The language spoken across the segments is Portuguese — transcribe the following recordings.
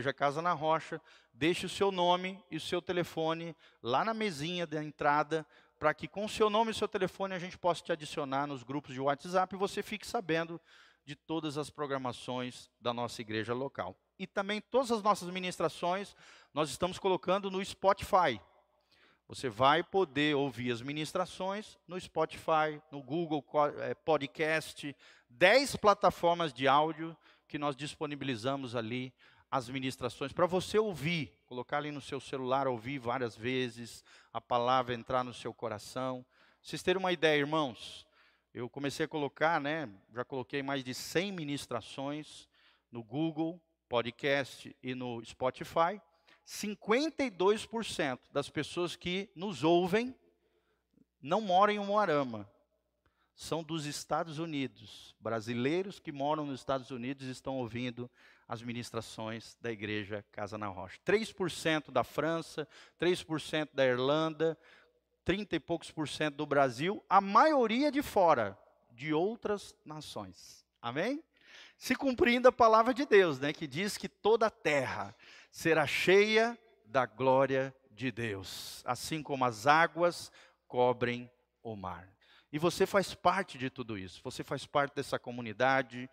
Igreja Casa na Rocha, deixe o seu nome e o seu telefone lá na mesinha da entrada, para que com o seu nome e o seu telefone a gente possa te adicionar nos grupos de WhatsApp e você fique sabendo de todas as programações da nossa igreja local. E também todas as nossas ministrações nós estamos colocando no Spotify. Você vai poder ouvir as ministrações no Spotify, no Google eh, Podcast, 10 plataformas de áudio que nós disponibilizamos ali as ministrações para você ouvir, colocar ali no seu celular, ouvir várias vezes, a palavra entrar no seu coração. Vocês terem uma ideia, irmãos, eu comecei a colocar, né, já coloquei mais de 100 ministrações no Google Podcast e no Spotify. 52% das pessoas que nos ouvem não moram em Moarama, são dos Estados Unidos. Brasileiros que moram nos Estados Unidos estão ouvindo as ministrações da igreja Casa na Rocha. 3% da França, 3% da Irlanda, 30 e poucos por cento do Brasil, a maioria de fora, de outras nações. Amém? Se cumprindo a palavra de Deus, né, que diz que toda a terra será cheia da glória de Deus, assim como as águas cobrem o mar. E você faz parte de tudo isso, você faz parte dessa comunidade,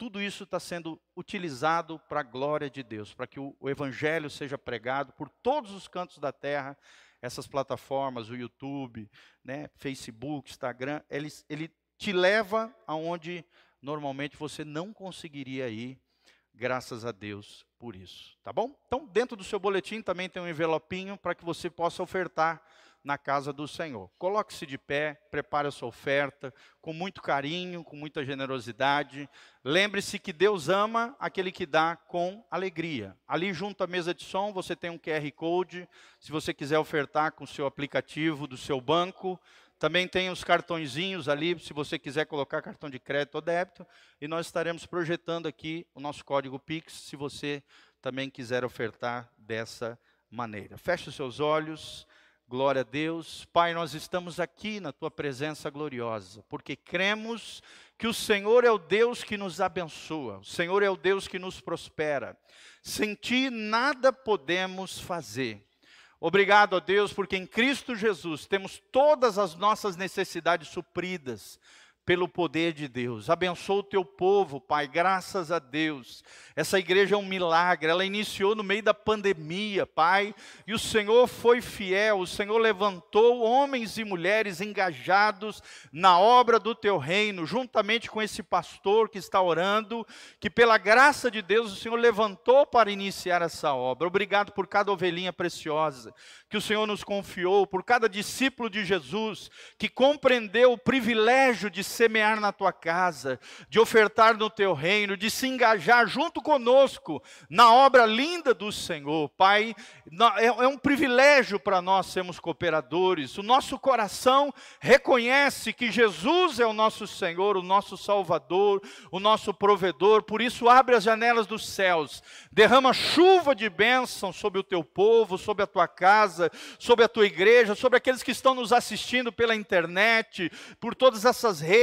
tudo isso está sendo utilizado para a glória de Deus, para que o, o, Evangelho seja pregado por todos os cantos da terra. Essas plataformas, o YouTube, né, Facebook, Instagram, ele, ele te leva aonde normalmente você não conseguiria ir, graças a Deus por isso, tá bom? Então, dentro do seu boletim também tem um envelopinho para que você possa ofertar na casa do Senhor. Coloque-se de pé, prepare a sua oferta com muito carinho, com muita generosidade. Lembre-se que Deus ama aquele que dá com alegria. Ali junto à mesa de som você tem um QR Code, se você quiser ofertar com o seu aplicativo do seu banco. Também tem os cartõezinhos ali, se você quiser colocar cartão de crédito ou débito. E nós estaremos projetando aqui o nosso código Pix, se você também quiser ofertar dessa maneira. Feche os seus olhos. Glória a Deus. Pai, nós estamos aqui na tua presença gloriosa, porque cremos que o Senhor é o Deus que nos abençoa, o Senhor é o Deus que nos prospera. Sem ti nada podemos fazer. Obrigado a Deus, porque em Cristo Jesus temos todas as nossas necessidades supridas pelo poder de Deus. Abençoa o teu povo, Pai, graças a Deus. Essa igreja é um milagre, ela iniciou no meio da pandemia, Pai, e o Senhor foi fiel, o Senhor levantou homens e mulheres engajados na obra do teu reino, juntamente com esse pastor que está orando, que pela graça de Deus o Senhor levantou para iniciar essa obra. Obrigado por cada ovelhinha preciosa que o Senhor nos confiou, por cada discípulo de Jesus que compreendeu o privilégio de semear na tua casa, de ofertar no teu reino, de se engajar junto conosco na obra linda do Senhor. Pai, é, é um privilégio para nós sermos cooperadores. O nosso coração reconhece que Jesus é o nosso Senhor, o nosso Salvador, o nosso provedor. Por isso, abre as janelas dos céus, derrama chuva de bênção sobre o teu povo, sobre a tua casa, sobre a tua igreja, sobre aqueles que estão nos assistindo pela internet, por todas essas redes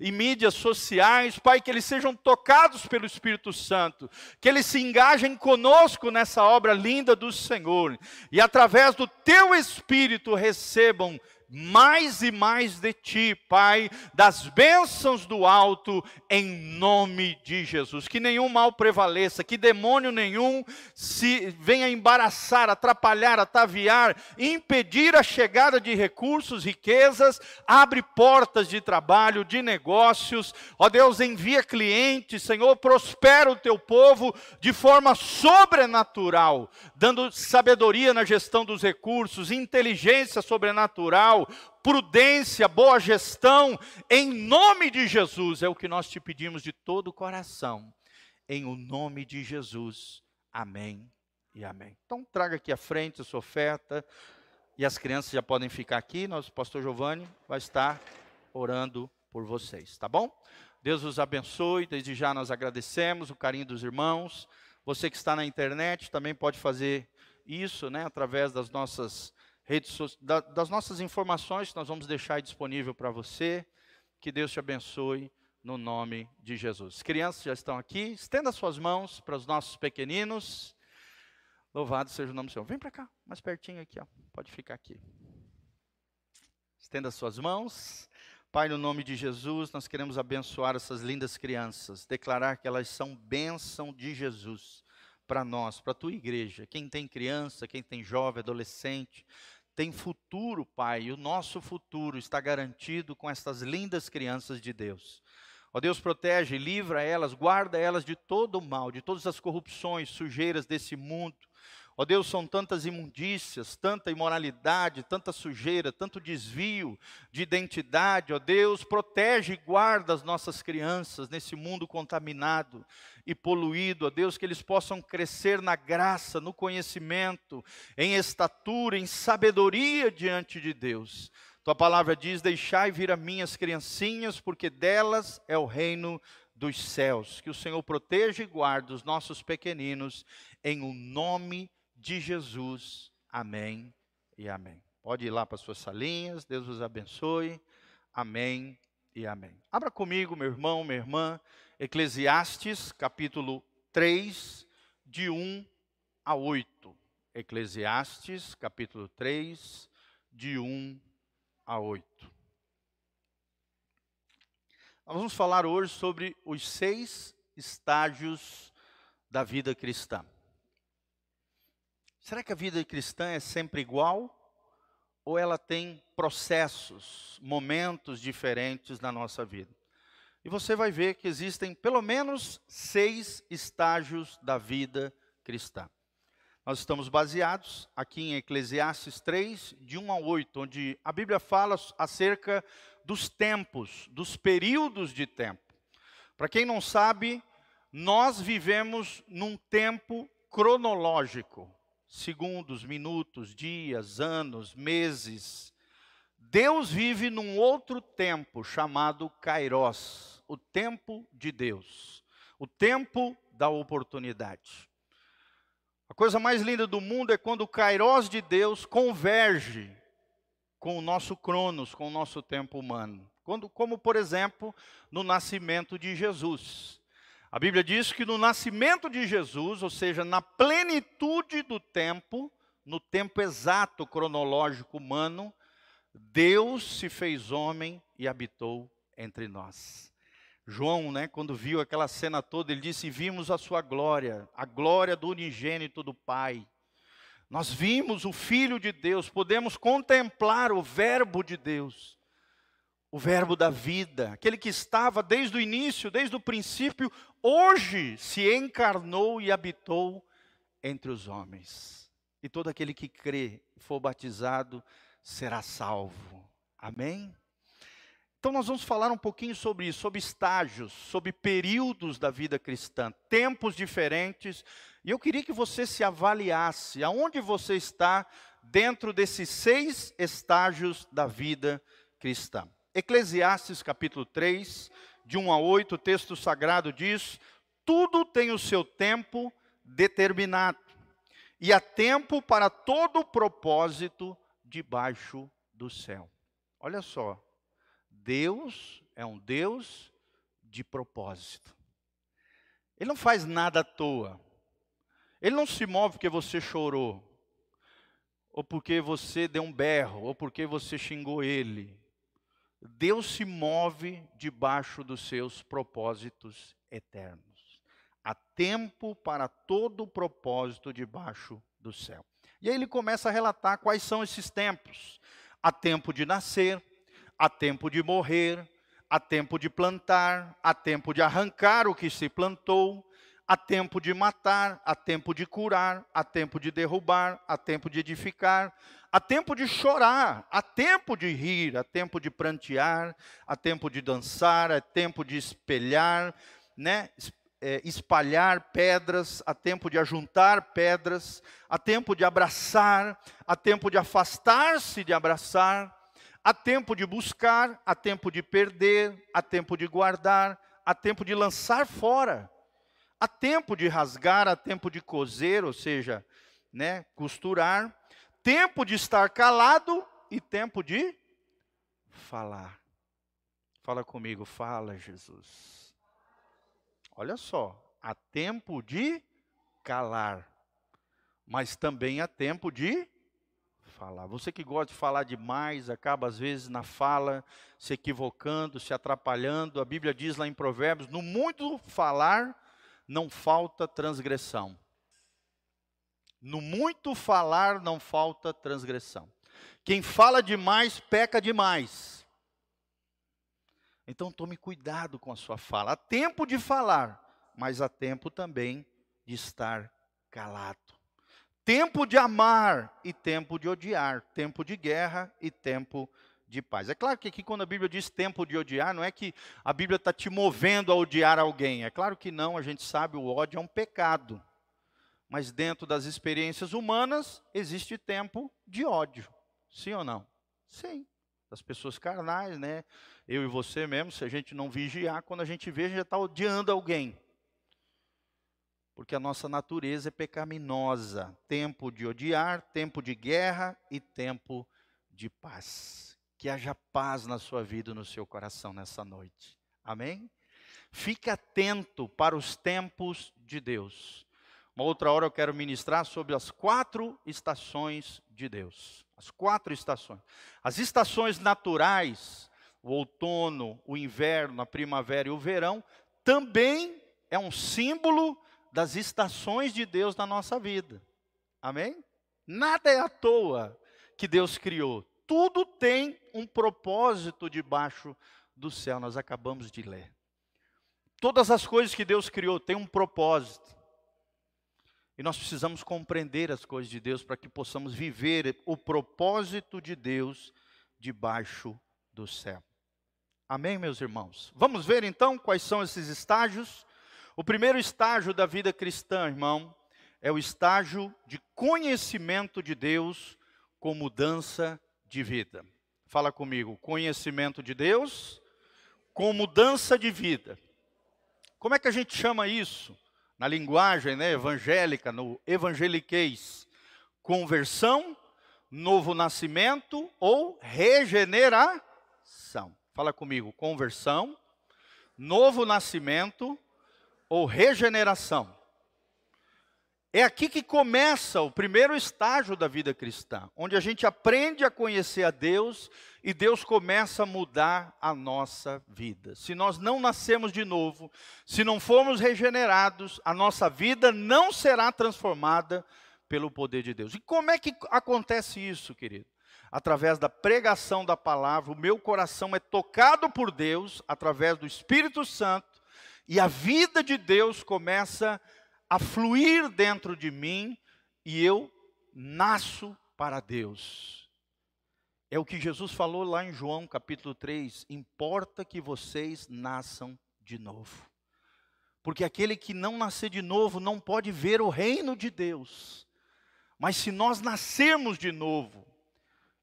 e mídias sociais. Pai, que eles sejam tocados pelo Espírito Santo, que eles se engajem conosco nessa obra linda do Senhor e através do teu Espírito recebam mais e mais de ti, Pai, das bênçãos do alto, em nome de Jesus. Que nenhum mal prevaleça, que demônio nenhum se venha embaraçar, atrapalhar, ataviar, impedir a chegada de recursos, riquezas, abre portas de trabalho, de negócios. Ó Deus, envia clientes, Senhor, prospera o teu povo de forma sobrenatural, dando sabedoria na gestão dos recursos, inteligência sobrenatural prudência, boa gestão, em nome de Jesus, é o que nós te pedimos de todo o coração, em o nome de Jesus. Amém e amém. Então, traga aqui à frente a sua oferta, e as crianças já podem ficar aqui, nosso pastor Giovanni vai estar orando por vocês, tá bom? Deus os abençoe, desde já nós agradecemos o carinho dos irmãos. Você que está na internet também pode fazer isso, né, através das nossas das nossas informações nós vamos deixar disponível para você. Que Deus te abençoe no nome de Jesus. Crianças já estão aqui, estenda suas mãos para os nossos pequeninos. Louvado seja o nome do Senhor. Vem para cá, mais pertinho aqui, ó. Pode ficar aqui. Estenda suas mãos. Pai, no nome de Jesus, nós queremos abençoar essas lindas crianças, declarar que elas são bênção de Jesus para nós, para a tua igreja. Quem tem criança, quem tem jovem, adolescente, tem futuro, Pai, e o nosso futuro está garantido com estas lindas crianças de Deus. Ó Deus, protege, livra elas, guarda elas de todo o mal, de todas as corrupções, sujeiras desse mundo. Ó Deus, são tantas imundícias, tanta imoralidade, tanta sujeira, tanto desvio de identidade. Ó Deus, protege e guarda as nossas crianças nesse mundo contaminado e poluído. Ó Deus, que eles possam crescer na graça, no conhecimento, em estatura, em sabedoria diante de Deus. Tua palavra diz: Deixai vir a minhas criancinhas, porque delas é o reino dos céus. Que o Senhor proteja e guarde os nossos pequeninos, em o nome de de Jesus. Amém e amém. Pode ir lá para suas salinhas, Deus os abençoe. Amém e amém. Abra comigo, meu irmão, minha irmã, Eclesiastes, capítulo 3, de 1 a 8. Eclesiastes, capítulo 3, de 1 a 8. Nós vamos falar hoje sobre os seis estágios da vida cristã. Será que a vida cristã é sempre igual? Ou ela tem processos, momentos diferentes na nossa vida? E você vai ver que existem pelo menos seis estágios da vida cristã. Nós estamos baseados aqui em Eclesiastes 3, de 1 a 8, onde a Bíblia fala acerca dos tempos, dos períodos de tempo. Para quem não sabe, nós vivemos num tempo cronológico segundos, minutos, dias, anos, meses. Deus vive num outro tempo chamado Kairos, o tempo de Deus, o tempo da oportunidade. A coisa mais linda do mundo é quando o Kairos de Deus converge com o nosso Cronos, com o nosso tempo humano. Quando, como, por exemplo, no nascimento de Jesus. A Bíblia diz que no nascimento de Jesus, ou seja, na plenitude do tempo, no tempo exato cronológico humano, Deus se fez homem e habitou entre nós. João, né, quando viu aquela cena toda, ele disse: Vimos a sua glória, a glória do unigênito do Pai. Nós vimos o Filho de Deus, podemos contemplar o Verbo de Deus o Verbo da vida, aquele que estava desde o início, desde o princípio, hoje se encarnou e habitou entre os homens. E todo aquele que crê e for batizado será salvo. Amém? Então nós vamos falar um pouquinho sobre isso, sobre estágios, sobre períodos da vida cristã, tempos diferentes. E eu queria que você se avaliasse aonde você está dentro desses seis estágios da vida cristã. Eclesiastes capítulo 3, de 1 a 8, o texto sagrado diz: Tudo tem o seu tempo determinado, e há tempo para todo propósito debaixo do céu. Olha só, Deus é um Deus de propósito. Ele não faz nada à toa. Ele não se move porque você chorou, ou porque você deu um berro, ou porque você xingou ele. Deus se move debaixo dos seus propósitos eternos. Há tempo para todo propósito debaixo do céu. E aí ele começa a relatar quais são esses tempos. Há tempo de nascer, há tempo de morrer, há tempo de plantar, há tempo de arrancar o que se plantou, há tempo de matar, há tempo de curar, há tempo de derrubar, há tempo de edificar, há tempo de chorar, há tempo de rir, há tempo de prantear, há tempo de dançar, há tempo de espelhar, né? É, espalhar pedras, há tempo de ajuntar pedras, há tempo de abraçar, há tempo de afastar-se de abraçar, há tempo de buscar, há tempo de perder, há tempo de guardar, há tempo de lançar fora, há tempo de rasgar, há tempo de coser, ou seja, né, costurar, tempo de estar calado e tempo de falar. Fala comigo, fala, Jesus. Olha só, há tempo de calar. mas também há tempo de falar. Você que gosta de falar demais, acaba às vezes na fala se equivocando, se atrapalhando. A Bíblia diz lá em Provérbios: no muito falar não falta transgressão. No muito falar não falta transgressão. Quem fala demais peca demais. Então tome cuidado com a sua fala. Há tempo de falar, mas há tempo também de estar calado. Tempo de amar e tempo de odiar, tempo de guerra e tempo de paz. É claro que aqui, quando a Bíblia diz tempo de odiar, não é que a Bíblia está te movendo a odiar alguém. É claro que não, a gente sabe, o ódio é um pecado. Mas dentro das experiências humanas, existe tempo de ódio. Sim ou não? Sim. Das pessoas carnais, né? Eu e você mesmo, se a gente não vigiar, quando a gente vê, a gente já está odiando alguém porque a nossa natureza é pecaminosa. Tempo de odiar, tempo de guerra e tempo de paz. Que haja paz na sua vida e no seu coração nessa noite. Amém? Fique atento para os tempos de Deus. Uma outra hora eu quero ministrar sobre as quatro estações de Deus. As quatro estações. As estações naturais, o outono, o inverno, a primavera e o verão, também é um símbolo das estações de Deus na nossa vida. Amém? Nada é à toa que Deus criou. Tudo tem um propósito debaixo do céu. Nós acabamos de ler. Todas as coisas que Deus criou têm um propósito. E nós precisamos compreender as coisas de Deus para que possamos viver o propósito de Deus debaixo do céu. Amém, meus irmãos? Vamos ver então quais são esses estágios o primeiro estágio da vida cristã, irmão, é o estágio de conhecimento de Deus com mudança de vida. Fala comigo, conhecimento de Deus com mudança de vida. Como é que a gente chama isso? Na linguagem né, evangélica, no evangeliquez, conversão, novo nascimento ou regeneração. Fala comigo, conversão, novo nascimento ou regeneração. É aqui que começa o primeiro estágio da vida cristã, onde a gente aprende a conhecer a Deus e Deus começa a mudar a nossa vida. Se nós não nascemos de novo, se não formos regenerados, a nossa vida não será transformada pelo poder de Deus. E como é que acontece isso, querido? Através da pregação da palavra, o meu coração é tocado por Deus, através do Espírito Santo, e a vida de Deus começa a fluir dentro de mim e eu nasço para Deus. É o que Jesus falou lá em João capítulo 3: importa que vocês nasçam de novo. Porque aquele que não nascer de novo não pode ver o reino de Deus. Mas se nós nascermos de novo,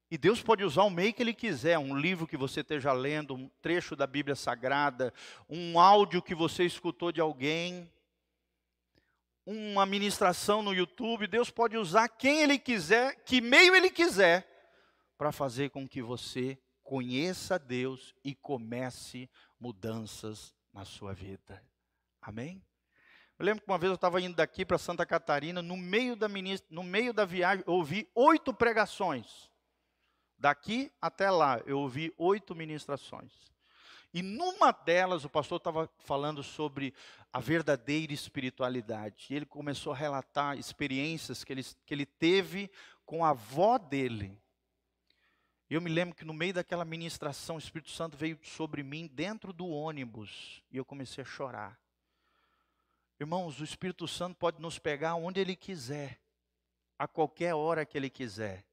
e Deus pode usar o meio que Ele quiser, um livro que você esteja lendo, um trecho da Bíblia Sagrada, um áudio que você escutou de alguém, uma ministração no YouTube. Deus pode usar quem Ele quiser, que meio Ele quiser, para fazer com que você conheça Deus e comece mudanças na sua vida. Amém? Eu lembro que uma vez eu estava indo daqui para Santa Catarina, no meio da, ministra, no meio da viagem, eu ouvi oito pregações. Daqui até lá, eu ouvi oito ministrações. E numa delas, o pastor estava falando sobre a verdadeira espiritualidade. E ele começou a relatar experiências que ele, que ele teve com a avó dele. Eu me lembro que no meio daquela ministração, o Espírito Santo veio sobre mim dentro do ônibus. E eu comecei a chorar. Irmãos, o Espírito Santo pode nos pegar onde ele quiser, a qualquer hora que ele quiser.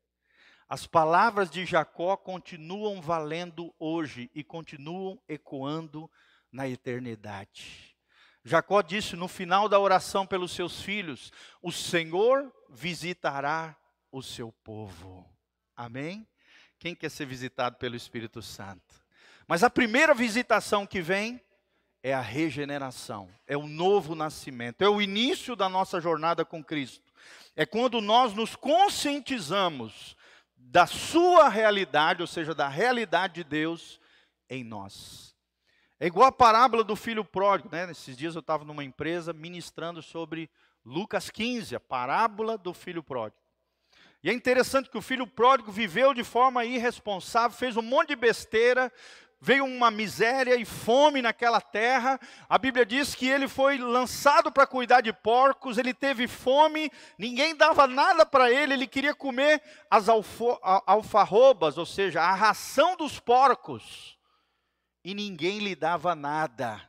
As palavras de Jacó continuam valendo hoje e continuam ecoando na eternidade. Jacó disse no final da oração pelos seus filhos: O Senhor visitará o seu povo. Amém? Quem quer ser visitado pelo Espírito Santo? Mas a primeira visitação que vem é a regeneração, é o novo nascimento, é o início da nossa jornada com Cristo. É quando nós nos conscientizamos da sua realidade, ou seja, da realidade de Deus em nós. É igual a parábola do filho pródigo, né? Nesses dias eu estava numa empresa ministrando sobre Lucas 15, a parábola do filho pródigo. E é interessante que o filho pródigo viveu de forma irresponsável, fez um monte de besteira, veio uma miséria e fome naquela terra. A Bíblia diz que ele foi lançado para cuidar de porcos, ele teve fome, ninguém dava nada para ele, ele queria comer as alfarrobas, ou seja, a ração dos porcos, e ninguém lhe dava nada.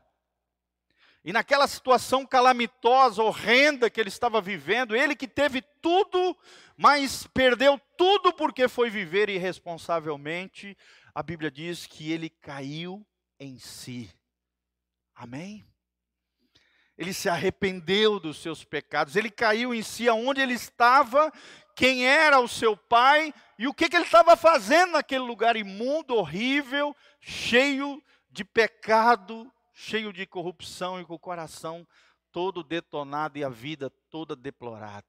E naquela situação calamitosa, horrenda que ele estava vivendo, ele que teve tudo, mas perdeu tudo porque foi viver irresponsavelmente, a Bíblia diz que ele caiu em si. Amém? Ele se arrependeu dos seus pecados, ele caiu em si aonde ele estava, quem era o seu pai e o que, que ele estava fazendo naquele lugar imundo, horrível, cheio de pecado, cheio de corrupção e com o coração todo detonado e a vida toda deplorada.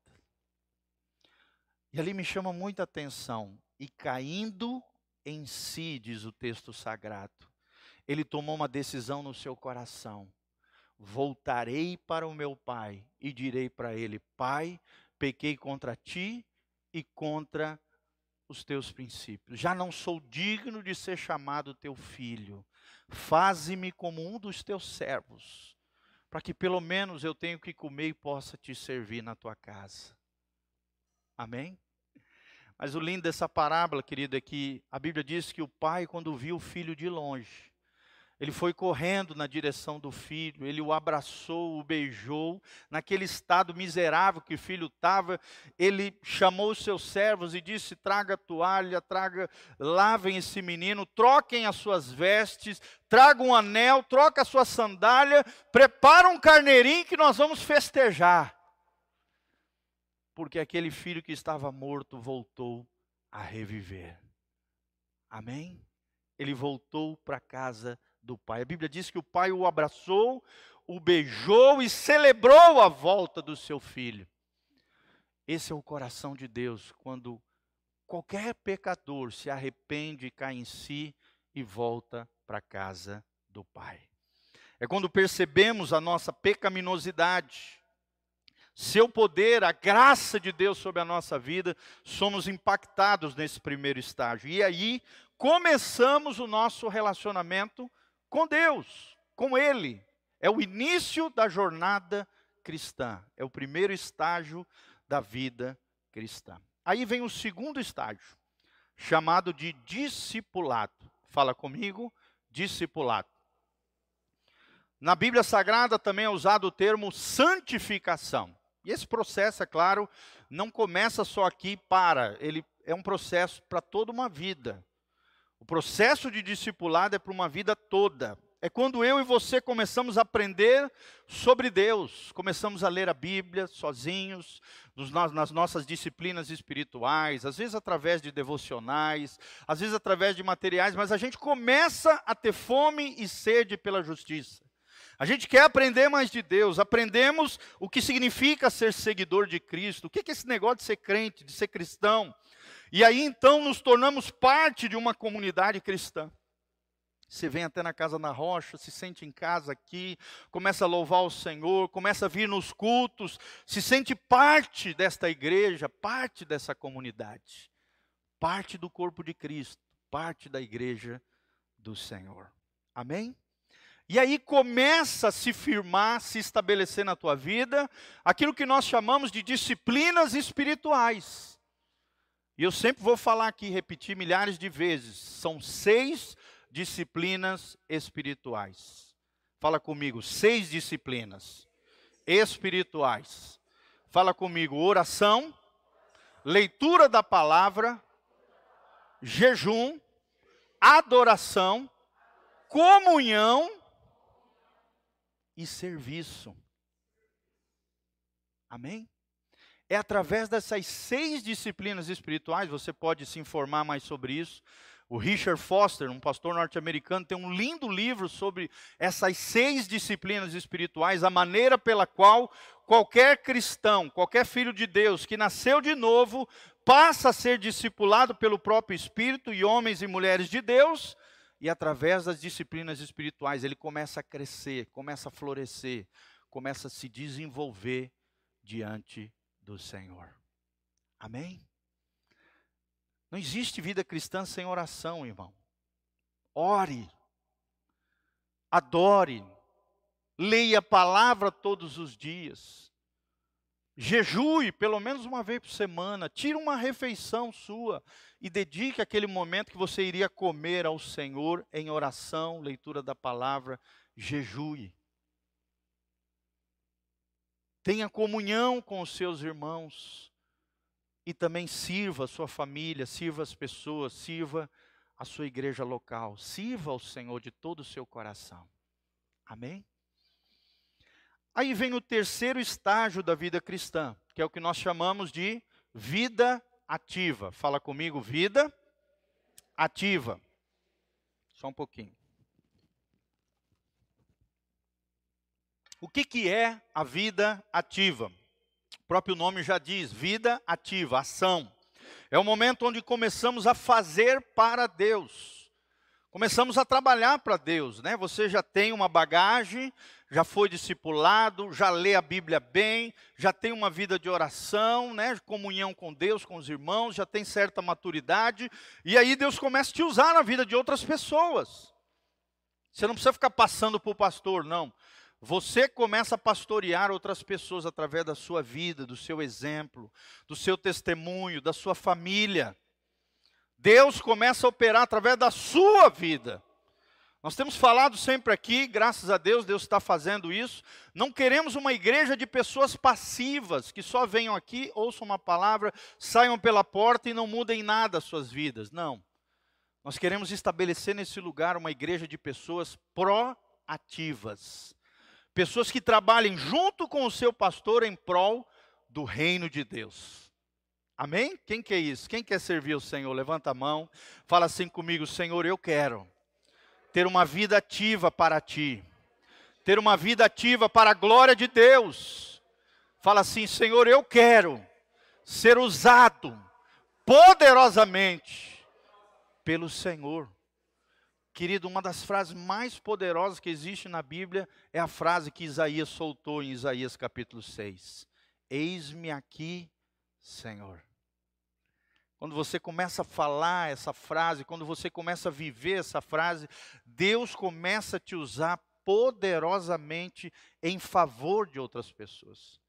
E ali me chama muita atenção. E caindo em si, diz o texto sagrado. Ele tomou uma decisão no seu coração. Voltarei para o meu pai e direi para ele: Pai, pequei contra ti e contra os teus princípios. Já não sou digno de ser chamado teu filho. Faze-me como um dos teus servos, para que pelo menos eu tenha o que comer e possa te servir na tua casa. Amém? Mas o lindo dessa parábola, querido, é que a Bíblia diz que o pai, quando viu o filho de longe, ele foi correndo na direção do filho, ele o abraçou, o beijou, naquele estado miserável que o filho estava, ele chamou os seus servos e disse: traga toalha, traga, lavem esse menino, troquem as suas vestes, tragam um anel, troca a sua sandália, prepara um carneirinho que nós vamos festejar porque aquele filho que estava morto voltou a reviver. Amém? Ele voltou para a casa do pai. A Bíblia diz que o pai o abraçou, o beijou e celebrou a volta do seu filho. Esse é o coração de Deus, quando qualquer pecador se arrepende, cai em si e volta para a casa do Pai. É quando percebemos a nossa pecaminosidade, seu poder, a graça de Deus sobre a nossa vida, somos impactados nesse primeiro estágio. E aí começamos o nosso relacionamento com Deus, com Ele. É o início da jornada cristã, é o primeiro estágio da vida cristã. Aí vem o segundo estágio, chamado de discipulado. Fala comigo, discipulado. Na Bíblia Sagrada também é usado o termo santificação. E esse processo, é claro, não começa só aqui e para, ele é um processo para toda uma vida. O processo de discipulado é para uma vida toda. É quando eu e você começamos a aprender sobre Deus, começamos a ler a Bíblia sozinhos, nas nossas disciplinas espirituais, às vezes através de devocionais, às vezes através de materiais, mas a gente começa a ter fome e sede pela justiça. A gente quer aprender mais de Deus, aprendemos o que significa ser seguidor de Cristo, o que é esse negócio de ser crente, de ser cristão. E aí então nos tornamos parte de uma comunidade cristã. Você vem até na casa na rocha, se sente em casa aqui, começa a louvar o Senhor, começa a vir nos cultos, se sente parte desta igreja, parte dessa comunidade, parte do corpo de Cristo, parte da igreja do Senhor. Amém? E aí começa a se firmar, se estabelecer na tua vida aquilo que nós chamamos de disciplinas espirituais. E eu sempre vou falar aqui, repetir milhares de vezes, são seis disciplinas espirituais. Fala comigo, seis disciplinas espirituais. Fala comigo, oração, leitura da palavra, jejum, adoração, comunhão e serviço. Amém? É através dessas seis disciplinas espirituais, você pode se informar mais sobre isso. O Richard Foster, um pastor norte-americano, tem um lindo livro sobre essas seis disciplinas espirituais, a maneira pela qual qualquer cristão, qualquer filho de Deus que nasceu de novo, passa a ser discipulado pelo próprio Espírito e homens e mulheres de Deus, e através das disciplinas espirituais ele começa a crescer, começa a florescer, começa a se desenvolver diante do Senhor. Amém? Não existe vida cristã sem oração, irmão. Ore, adore, leia a palavra todos os dias, jejue pelo menos uma vez por semana, tire uma refeição sua e dedique aquele momento que você iria comer ao Senhor em oração, leitura da palavra, jejue. Tenha comunhão com os seus irmãos e também sirva a sua família, sirva as pessoas, sirva a sua igreja local, sirva ao Senhor de todo o seu coração. Amém? Aí vem o terceiro estágio da vida cristã, que é o que nós chamamos de vida ativa. Fala comigo, vida ativa. Só um pouquinho. O que, que é a vida ativa? O próprio nome já diz, vida ativa, ação. É o momento onde começamos a fazer para Deus começamos a trabalhar para Deus, né? Você já tem uma bagagem, já foi discipulado, já lê a Bíblia bem, já tem uma vida de oração, né? Comunhão com Deus, com os irmãos, já tem certa maturidade, e aí Deus começa a te usar na vida de outras pessoas. Você não precisa ficar passando por pastor, não. Você começa a pastorear outras pessoas através da sua vida, do seu exemplo, do seu testemunho, da sua família. Deus começa a operar através da sua vida. Nós temos falado sempre aqui, graças a Deus, Deus está fazendo isso. Não queremos uma igreja de pessoas passivas, que só venham aqui, ouçam uma palavra, saiam pela porta e não mudem nada as suas vidas. Não. Nós queremos estabelecer nesse lugar uma igreja de pessoas proativas. Pessoas que trabalhem junto com o seu pastor em prol do reino de Deus. Amém? Quem quer isso? Quem quer servir o Senhor? Levanta a mão. Fala assim comigo, Senhor, eu quero ter uma vida ativa para ti. Ter uma vida ativa para a glória de Deus. Fala assim, Senhor, eu quero ser usado poderosamente pelo Senhor. Querido, uma das frases mais poderosas que existe na Bíblia é a frase que Isaías soltou em Isaías capítulo 6. Eis-me aqui, Senhor. Quando você começa a falar essa frase, quando você começa a viver essa frase, Deus começa a te usar poderosamente em favor de outras pessoas.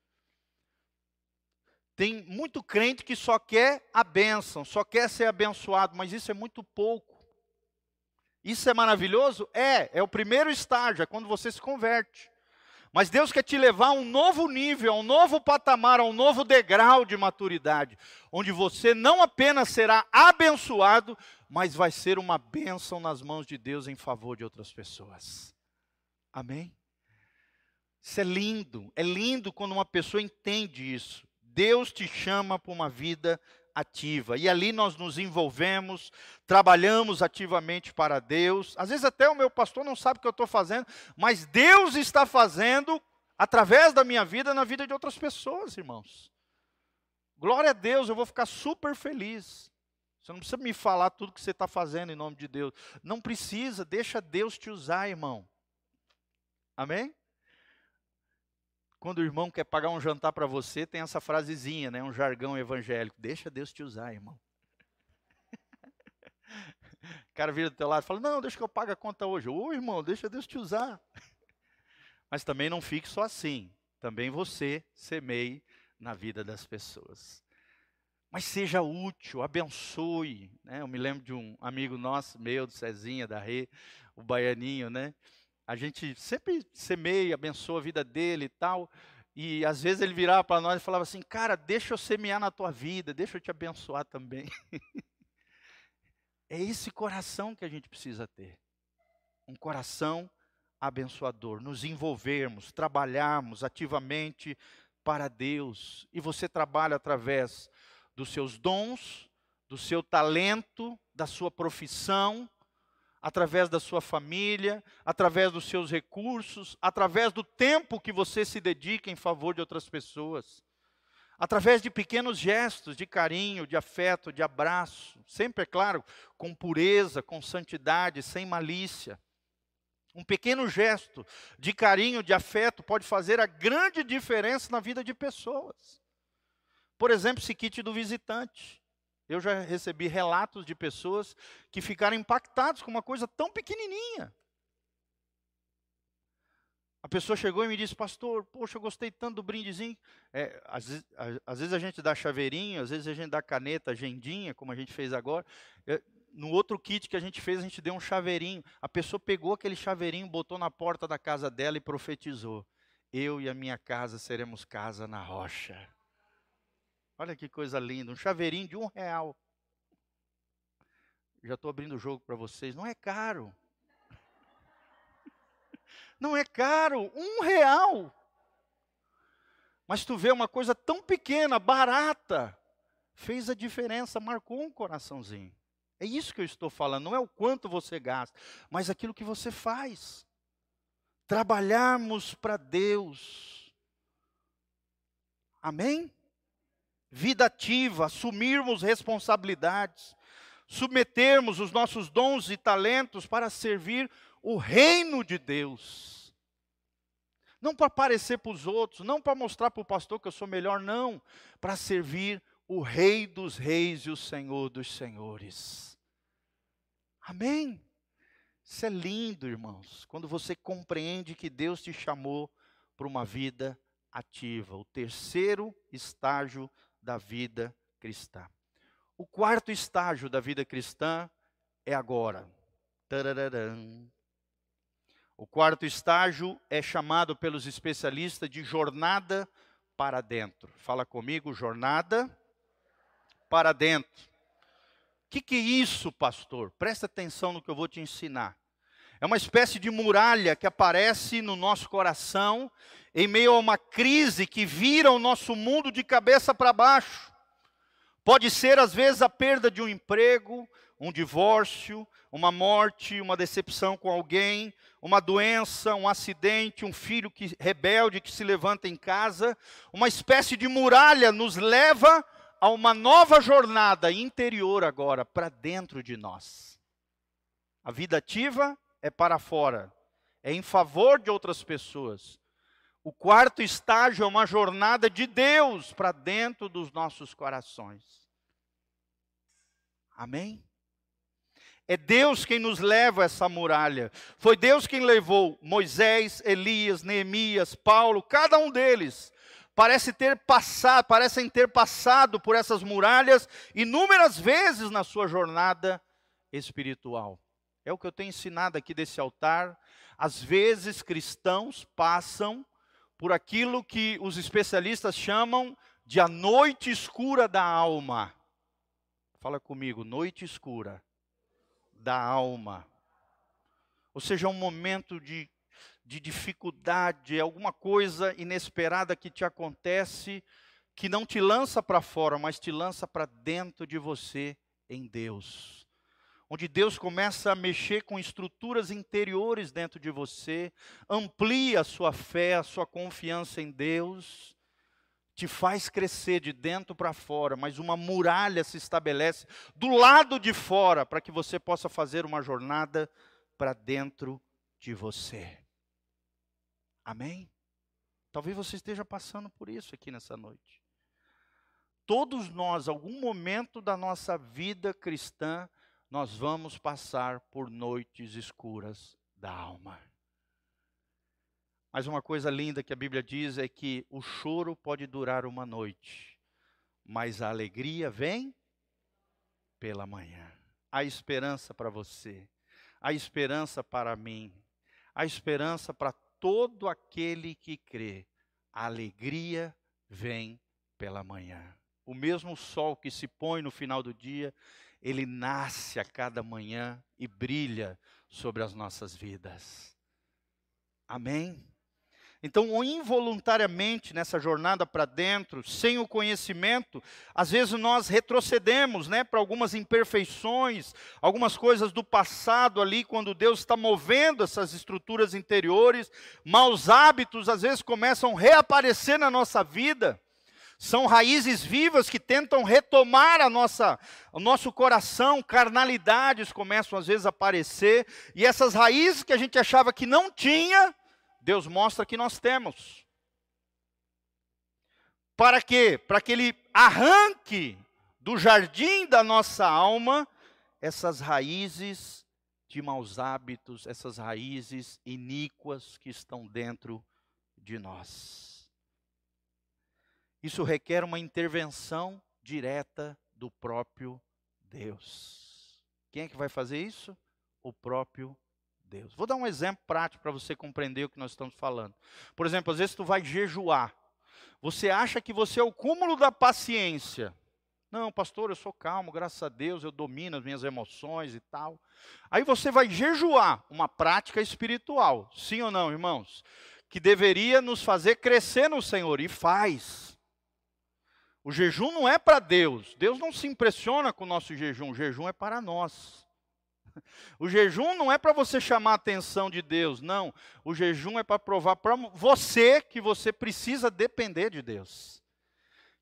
Tem muito crente que só quer a bênção, só quer ser abençoado, mas isso é muito pouco. Isso é maravilhoso? É, é o primeiro estágio, é quando você se converte. Mas Deus quer te levar a um novo nível, a um novo patamar, a um novo degrau de maturidade, onde você não apenas será abençoado, mas vai ser uma bênção nas mãos de Deus em favor de outras pessoas. Amém? Isso é lindo, é lindo quando uma pessoa entende isso. Deus te chama para uma vida ativa. E ali nós nos envolvemos, trabalhamos ativamente para Deus. Às vezes até o meu pastor não sabe o que eu estou fazendo, mas Deus está fazendo através da minha vida na vida de outras pessoas, irmãos. Glória a Deus, eu vou ficar super feliz. Você não precisa me falar tudo que você está fazendo em nome de Deus. Não precisa, deixa Deus te usar, irmão. Amém? Quando o irmão quer pagar um jantar para você, tem essa frasezinha, né? Um jargão evangélico. Deixa Deus te usar, irmão. O cara vira do teu lado e fala: Não, deixa que eu pague a conta hoje. Ô irmão, deixa Deus te usar. Mas também não fique só assim. Também você semeie na vida das pessoas. Mas seja útil, abençoe. Né? Eu me lembro de um amigo nosso, meu, do Cezinha, da Rê, o Baianinho, né? A gente sempre semeia, abençoa a vida dele e tal. E às vezes ele virava para nós e falava assim: Cara, deixa eu semear na tua vida, deixa eu te abençoar também. é esse coração que a gente precisa ter. Um coração abençoador. Nos envolvermos, trabalharmos ativamente para Deus. E você trabalha através dos seus dons, do seu talento, da sua profissão, através da sua família, através dos seus recursos, através do tempo que você se dedica em favor de outras pessoas, através de pequenos gestos de carinho, de afeto, de abraço, sempre, é claro, com pureza, com santidade, sem malícia. Um pequeno gesto de carinho, de afeto, pode fazer a grande diferença na vida de pessoas. Por exemplo, esse kit do visitante. Eu já recebi relatos de pessoas que ficaram impactados com uma coisa tão pequenininha. A pessoa chegou e me disse, pastor, poxa, eu gostei tanto do brindezinho. É, às, vezes, às, vezes, a gente dá chaveirinho, às vezes a gente dá caneta, agendinha, como a gente fez agora. É, no outro kit que a gente fez, a gente deu um chaveirinho. A pessoa pegou aquele chaveirinho, botou na porta da casa dela e profetizou: Eu e a minha casa seremos casa na rocha. Olha que coisa linda, um chaveirinho de um real. Já estou abrindo o jogo para vocês. Não é caro. Não é caro, um real. Mas tu vê uma coisa tão pequena, barata, fez a diferença, marcou um coraçãozinho. É isso que eu estou falando, não é o quanto você gasta, mas aquilo que você faz. Trabalharmos para Deus. Amém? Vida ativa, assumirmos responsabilidades, submetermos os nossos dons e talentos para servir o reino de Deus. Não para aparecer para os outros, não para mostrar para o pastor que eu sou melhor, não. Para servir o Rei dos Reis e o Senhor dos Senhores. Amém? Isso é lindo, irmãos, quando você compreende que Deus te chamou para uma vida ativa, o terceiro estágio da vida cristã. O quarto estágio da vida cristã é agora. Tarararam. O quarto estágio é chamado pelos especialistas de jornada para dentro. Fala comigo, jornada para dentro. O que, que é isso, pastor? Presta atenção no que eu vou te ensinar. É uma espécie de muralha que aparece no nosso coração em meio a uma crise que vira o nosso mundo de cabeça para baixo. Pode ser, às vezes, a perda de um emprego, um divórcio, uma morte, uma decepção com alguém, uma doença, um acidente, um filho que, rebelde que se levanta em casa, uma espécie de muralha nos leva a uma nova jornada interior agora, para dentro de nós. A vida ativa é para fora, é em favor de outras pessoas. O quarto estágio é uma jornada de Deus para dentro dos nossos corações. Amém? É Deus quem nos leva essa muralha. Foi Deus quem levou Moisés, Elias, Neemias, Paulo, cada um deles. Parece ter passado, parecem ter passado por essas muralhas inúmeras vezes na sua jornada espiritual. É o que eu tenho ensinado aqui desse altar. Às vezes cristãos passam por aquilo que os especialistas chamam de a noite escura da alma. Fala comigo, noite escura da alma. Ou seja, é um momento de, de dificuldade, é alguma coisa inesperada que te acontece, que não te lança para fora, mas te lança para dentro de você em Deus. Onde Deus começa a mexer com estruturas interiores dentro de você, amplia a sua fé, a sua confiança em Deus te faz crescer de dentro para fora, mas uma muralha se estabelece do lado de fora para que você possa fazer uma jornada para dentro de você. Amém? Talvez você esteja passando por isso aqui nessa noite. Todos nós, algum momento da nossa vida cristã, nós vamos passar por noites escuras da alma. Mas uma coisa linda que a Bíblia diz é que o choro pode durar uma noite, mas a alegria vem pela manhã. Há esperança para você, há esperança para mim, há esperança para todo aquele que crê. A alegria vem pela manhã. O mesmo sol que se põe no final do dia, ele nasce a cada manhã e brilha sobre as nossas vidas. Amém? Então, involuntariamente nessa jornada para dentro, sem o conhecimento, às vezes nós retrocedemos, né, para algumas imperfeições, algumas coisas do passado ali, quando Deus está movendo essas estruturas interiores, maus hábitos às vezes começam a reaparecer na nossa vida. São raízes vivas que tentam retomar a nossa, o nosso coração, carnalidades começam às vezes a aparecer, e essas raízes que a gente achava que não tinha, Deus mostra que nós temos. Para quê? Para que Ele arranque do jardim da nossa alma essas raízes de maus hábitos, essas raízes iníquas que estão dentro de nós. Isso requer uma intervenção direta do próprio Deus. Quem é que vai fazer isso? O próprio Deus. Vou dar um exemplo prático para você compreender o que nós estamos falando. Por exemplo, às vezes tu vai jejuar. Você acha que você é o cúmulo da paciência. Não, pastor, eu sou calmo, graças a Deus, eu domino as minhas emoções e tal. Aí você vai jejuar, uma prática espiritual, sim ou não, irmãos? Que deveria nos fazer crescer no Senhor, e faz. O jejum não é para Deus, Deus não se impressiona com o nosso jejum, o jejum é para nós. O jejum não é para você chamar a atenção de Deus, não. O jejum é para provar para você que você precisa depender de Deus.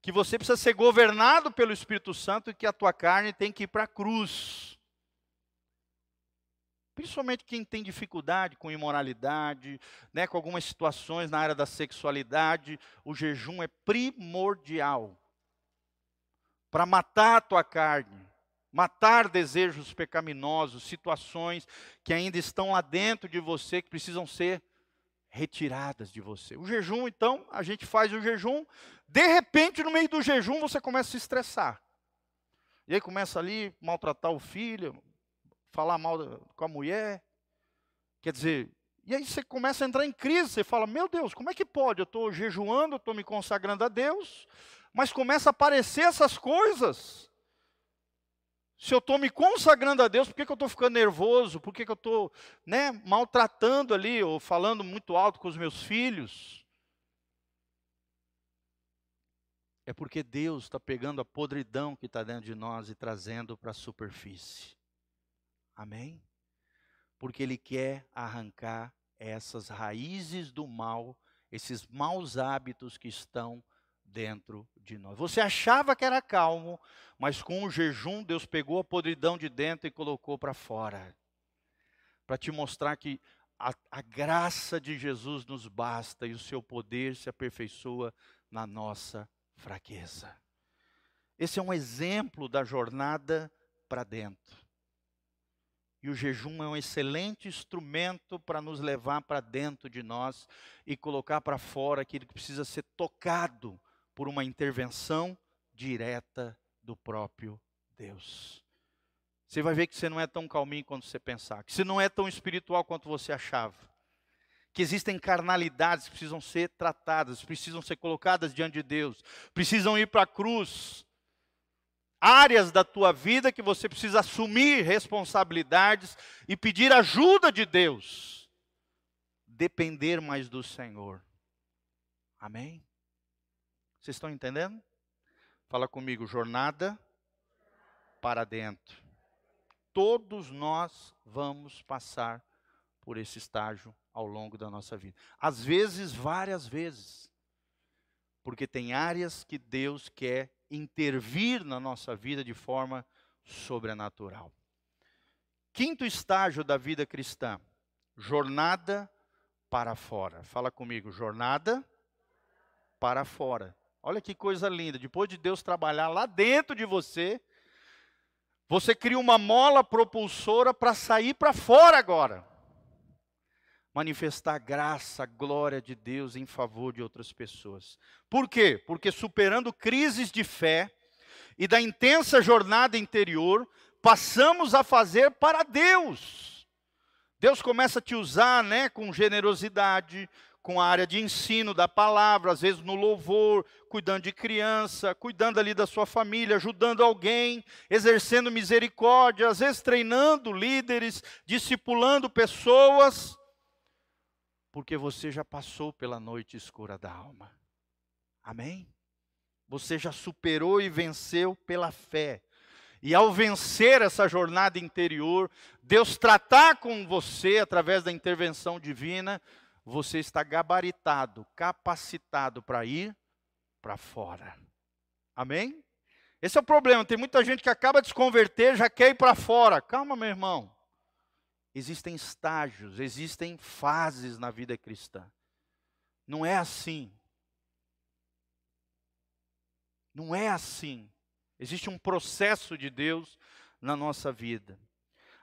Que você precisa ser governado pelo Espírito Santo e que a tua carne tem que ir para a cruz. Principalmente quem tem dificuldade com imoralidade, né, com algumas situações na área da sexualidade, o jejum é primordial para matar a tua carne matar desejos pecaminosos, situações que ainda estão lá dentro de você, que precisam ser retiradas de você. O jejum, então, a gente faz o jejum, de repente, no meio do jejum, você começa a se estressar. E aí começa ali maltratar o filho, falar mal com a mulher. Quer dizer, e aí você começa a entrar em crise, você fala: Meu Deus, como é que pode? Eu estou jejuando, estou me consagrando a Deus, mas começa a aparecer essas coisas. Se eu estou me consagrando a Deus, por que, que eu estou ficando nervoso? Por que, que eu estou né, maltratando ali, ou falando muito alto com os meus filhos? É porque Deus está pegando a podridão que está dentro de nós e trazendo para a superfície. Amém? Porque Ele quer arrancar essas raízes do mal, esses maus hábitos que estão dentro de nós. Você achava que era calmo, mas com o jejum Deus pegou a podridão de dentro e colocou para fora. Para te mostrar que a, a, graça de Jesus nos basta e o seu poder se aperfeiçoa na nossa fraqueza. Esse é um exemplo da jornada para dentro. E o jejum é um excelente instrumento para nos levar para dentro de nós e colocar para fora aquilo que precisa ser tocado por uma intervenção direta do próprio Deus. Você vai ver que você não é tão calminho quanto você pensar, que você não é tão espiritual quanto você achava, que existem carnalidades que precisam ser tratadas, precisam ser colocadas diante de Deus, precisam ir para a cruz. Áreas da tua vida que você precisa assumir responsabilidades e pedir ajuda de Deus. Depender mais do Senhor. Amém? Vocês estão entendendo? Fala comigo, jornada para dentro. Todos nós vamos passar por esse estágio ao longo da nossa vida. Às vezes, várias vezes. Porque tem áreas que Deus quer intervir na nossa vida de forma sobrenatural. Quinto estágio da vida cristã: jornada para fora. Fala comigo, jornada para fora. Olha que coisa linda. Depois de Deus trabalhar lá dentro de você, você cria uma mola propulsora para sair para fora agora. Manifestar a graça, a glória de Deus em favor de outras pessoas. Por quê? Porque superando crises de fé e da intensa jornada interior, passamos a fazer para Deus. Deus começa a te usar, né, com generosidade, com a área de ensino da palavra, às vezes no louvor, cuidando de criança, cuidando ali da sua família, ajudando alguém, exercendo misericórdia, às vezes treinando líderes, discipulando pessoas, porque você já passou pela noite escura da alma. Amém? Você já superou e venceu pela fé. E ao vencer essa jornada interior, Deus tratar com você através da intervenção divina, você está gabaritado, capacitado para ir para fora. Amém? Esse é o problema. Tem muita gente que acaba de se converter, já quer ir para fora. Calma, meu irmão. Existem estágios, existem fases na vida cristã. Não é assim. Não é assim. Existe um processo de Deus na nossa vida.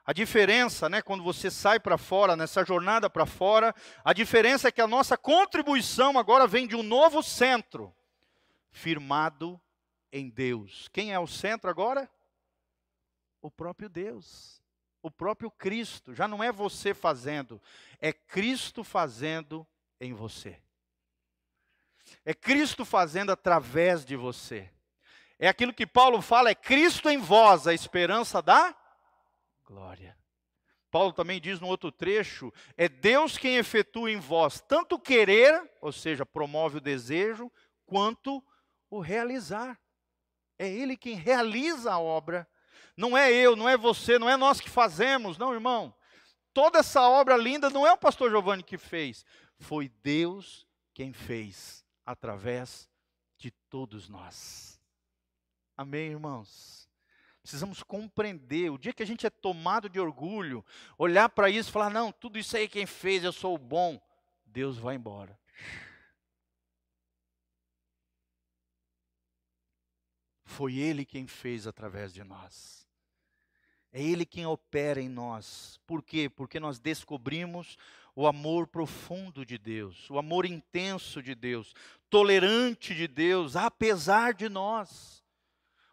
A diferença, né, quando você sai para fora, nessa jornada para fora, a diferença é que a nossa contribuição agora vem de um novo centro, firmado em Deus. Quem é o centro agora? O próprio Deus, o próprio Cristo. Já não é você fazendo, é Cristo fazendo em você. É Cristo fazendo através de você. É aquilo que Paulo fala, é Cristo em vós, a esperança da glória. Paulo também diz no outro trecho: é Deus quem efetua em vós tanto querer, ou seja, promove o desejo, quanto o realizar. É Ele quem realiza a obra. Não é eu, não é você, não é nós que fazemos, não, irmão. Toda essa obra linda não é o pastor Giovanni que fez, foi Deus quem fez através de todos nós. Amém, irmãos? Precisamos compreender. O dia que a gente é tomado de orgulho, olhar para isso e falar: não, tudo isso aí quem fez, eu sou o bom, Deus vai embora. Foi Ele quem fez através de nós. É Ele quem opera em nós. Por quê? Porque nós descobrimos o amor profundo de Deus, o amor intenso de Deus, tolerante de Deus, apesar de nós.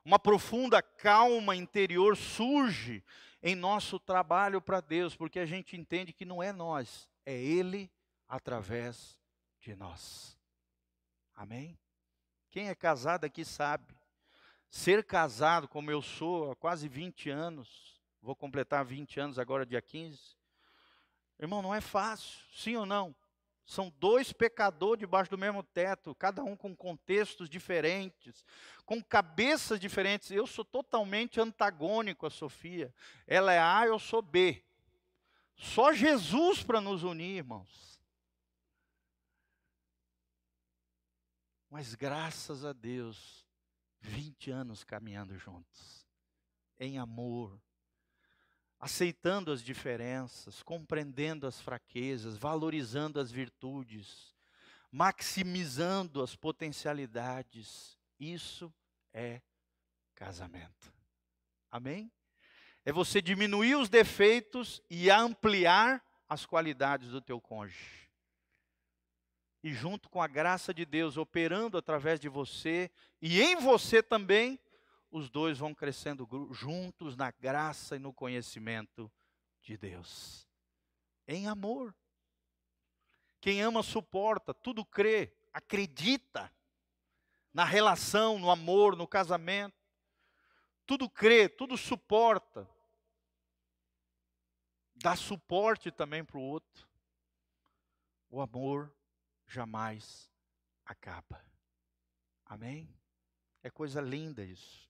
Uma profunda calma interior surge em nosso trabalho para Deus, porque a gente entende que não é nós, é Ele através de nós. Amém? Quem é casado aqui sabe. Ser casado, como eu sou há quase 20 anos, vou completar 20 anos agora, dia 15. Irmão, não é fácil, sim ou não? São dois pecadores debaixo do mesmo teto, cada um com contextos diferentes, com cabeças diferentes. Eu sou totalmente antagônico a Sofia. Ela é A, eu sou B. Só Jesus para nos unir, irmãos. Mas graças a Deus, 20 anos caminhando juntos, em amor, aceitando as diferenças, compreendendo as fraquezas, valorizando as virtudes, maximizando as potencialidades. Isso é casamento. Amém? É você diminuir os defeitos e ampliar as qualidades do teu cônjuge. E junto com a graça de Deus operando através de você e em você também, os dois vão crescendo juntos na graça e no conhecimento de Deus. Em amor. Quem ama suporta, tudo crê, acredita na relação, no amor, no casamento. Tudo crê, tudo suporta. Dá suporte também para o outro. O amor jamais acaba. Amém? É coisa linda isso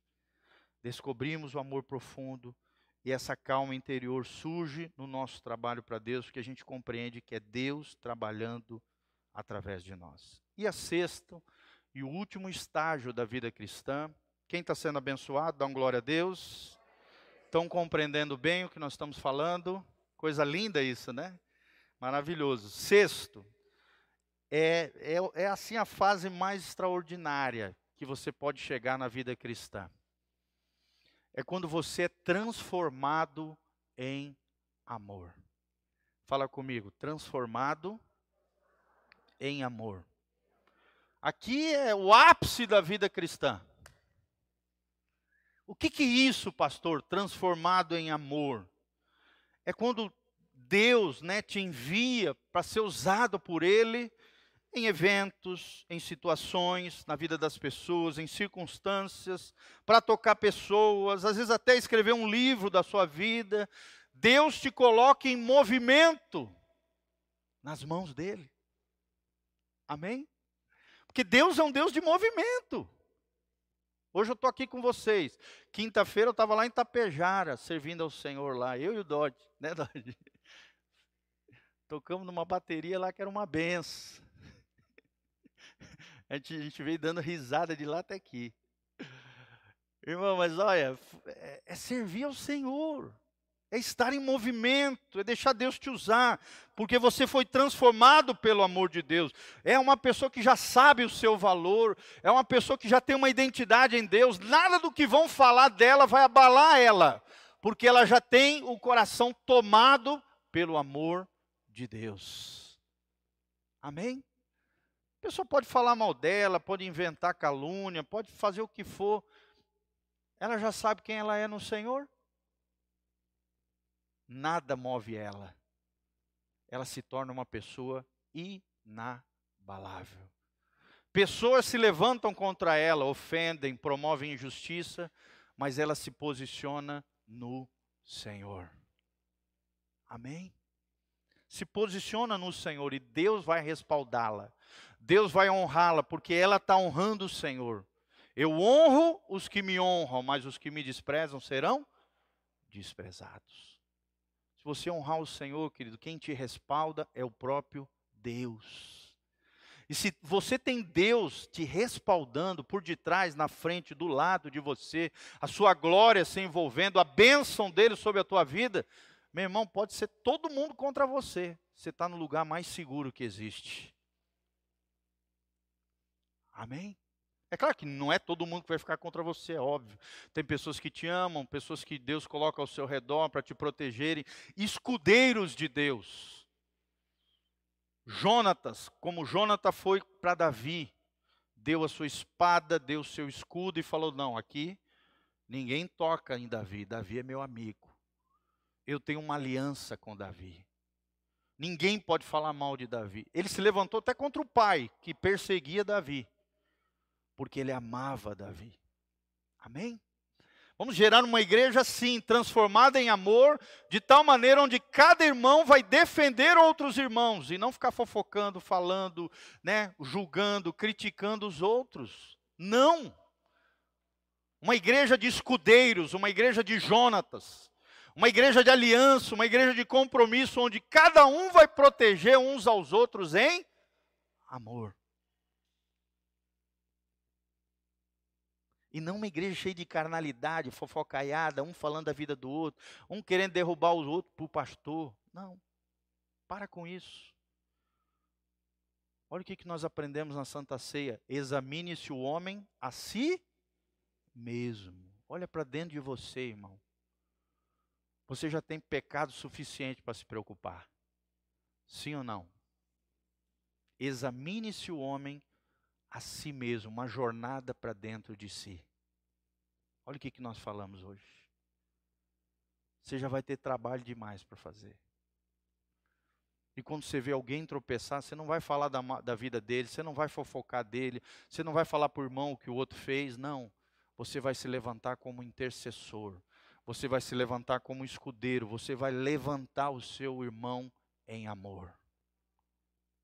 descobrimos o amor profundo e essa calma interior surge no nosso trabalho para Deus, porque a gente compreende que é Deus trabalhando através de nós. E a sexta e o último estágio da vida cristã, quem está sendo abençoado, dá um glória a Deus. Estão compreendendo bem o que nós estamos falando? Coisa linda isso, né? Maravilhoso. Sexto, é, é, é assim a fase mais extraordinária que você pode chegar na vida cristã é quando você é transformado em amor. Fala comigo, transformado em amor. Aqui é o ápice da vida cristã. O que, que é isso, pastor? Transformado em amor. É quando Deus né, te envia para ser usado por Ele em eventos, em situações, na vida das pessoas, em circunstâncias, para tocar pessoas, às vezes até escrever um livro da sua vida. Deus te coloca em movimento nas mãos dele. Amém? Porque Deus é um Deus de movimento. Hoje eu estou aqui com vocês. Quinta-feira eu estava lá em Tapejara, servindo ao Senhor lá, eu e o Dodge, né, Dodge? Tocamos numa bateria lá que era uma benção. A gente, a gente veio dando risada de lá até aqui. Irmão, mas olha, é, é servir ao Senhor. É estar em movimento, é deixar Deus te usar, porque você foi transformado pelo amor de Deus. É uma pessoa que já sabe o seu valor, é uma pessoa que já tem uma identidade em Deus. Nada do que vão falar dela vai abalar ela, porque ela já tem o coração tomado pelo amor de Deus. Amém? A pessoa pode falar mal dela, pode inventar calúnia, pode fazer o que for. Ela já sabe quem ela é no Senhor nada move ela. Ela se torna uma pessoa inabalável. Pessoas se levantam contra ela, ofendem, promovem injustiça, mas ela se posiciona no Senhor. Amém? Se posiciona no Senhor e Deus vai respaldá-la. Deus vai honrá-la, porque ela está honrando o Senhor. Eu honro os que me honram, mas os que me desprezam serão desprezados você honrar o Senhor, querido, quem te respalda é o próprio Deus. E se você tem Deus te respaldando por detrás, na frente, do lado de você, a sua glória se envolvendo, a bênção dele sobre a tua vida, meu irmão, pode ser todo mundo contra você. Você está no lugar mais seguro que existe. Amém? É claro que não é todo mundo que vai ficar contra você, é óbvio. Tem pessoas que te amam, pessoas que Deus coloca ao seu redor para te protegerem, escudeiros de Deus. Jonatas, como Jonatas foi para Davi, deu a sua espada, deu o seu escudo e falou: Não, aqui ninguém toca em Davi, Davi é meu amigo. Eu tenho uma aliança com Davi. Ninguém pode falar mal de Davi. Ele se levantou até contra o pai, que perseguia Davi porque ele amava Davi. Amém? Vamos gerar uma igreja assim, transformada em amor, de tal maneira onde cada irmão vai defender outros irmãos e não ficar fofocando, falando, né, julgando, criticando os outros. Não. Uma igreja de escudeiros, uma igreja de Jonatas, uma igreja de aliança, uma igreja de compromisso, onde cada um vai proteger uns aos outros em amor. E não uma igreja cheia de carnalidade, fofocaiada, um falando da vida do outro, um querendo derrubar o outro para o pastor. Não. Para com isso. Olha o que, que nós aprendemos na Santa Ceia. Examine-se o homem a si mesmo. Olha para dentro de você, irmão. Você já tem pecado suficiente para se preocupar. Sim ou não? Examine-se o homem a si mesmo, uma jornada para dentro de si. Olha o que, que nós falamos hoje. Você já vai ter trabalho demais para fazer. E quando você vê alguém tropeçar, você não vai falar da, da vida dele, você não vai fofocar dele, você não vai falar para o irmão o que o outro fez, não. Você vai se levantar como intercessor, você vai se levantar como escudeiro, você vai levantar o seu irmão em amor.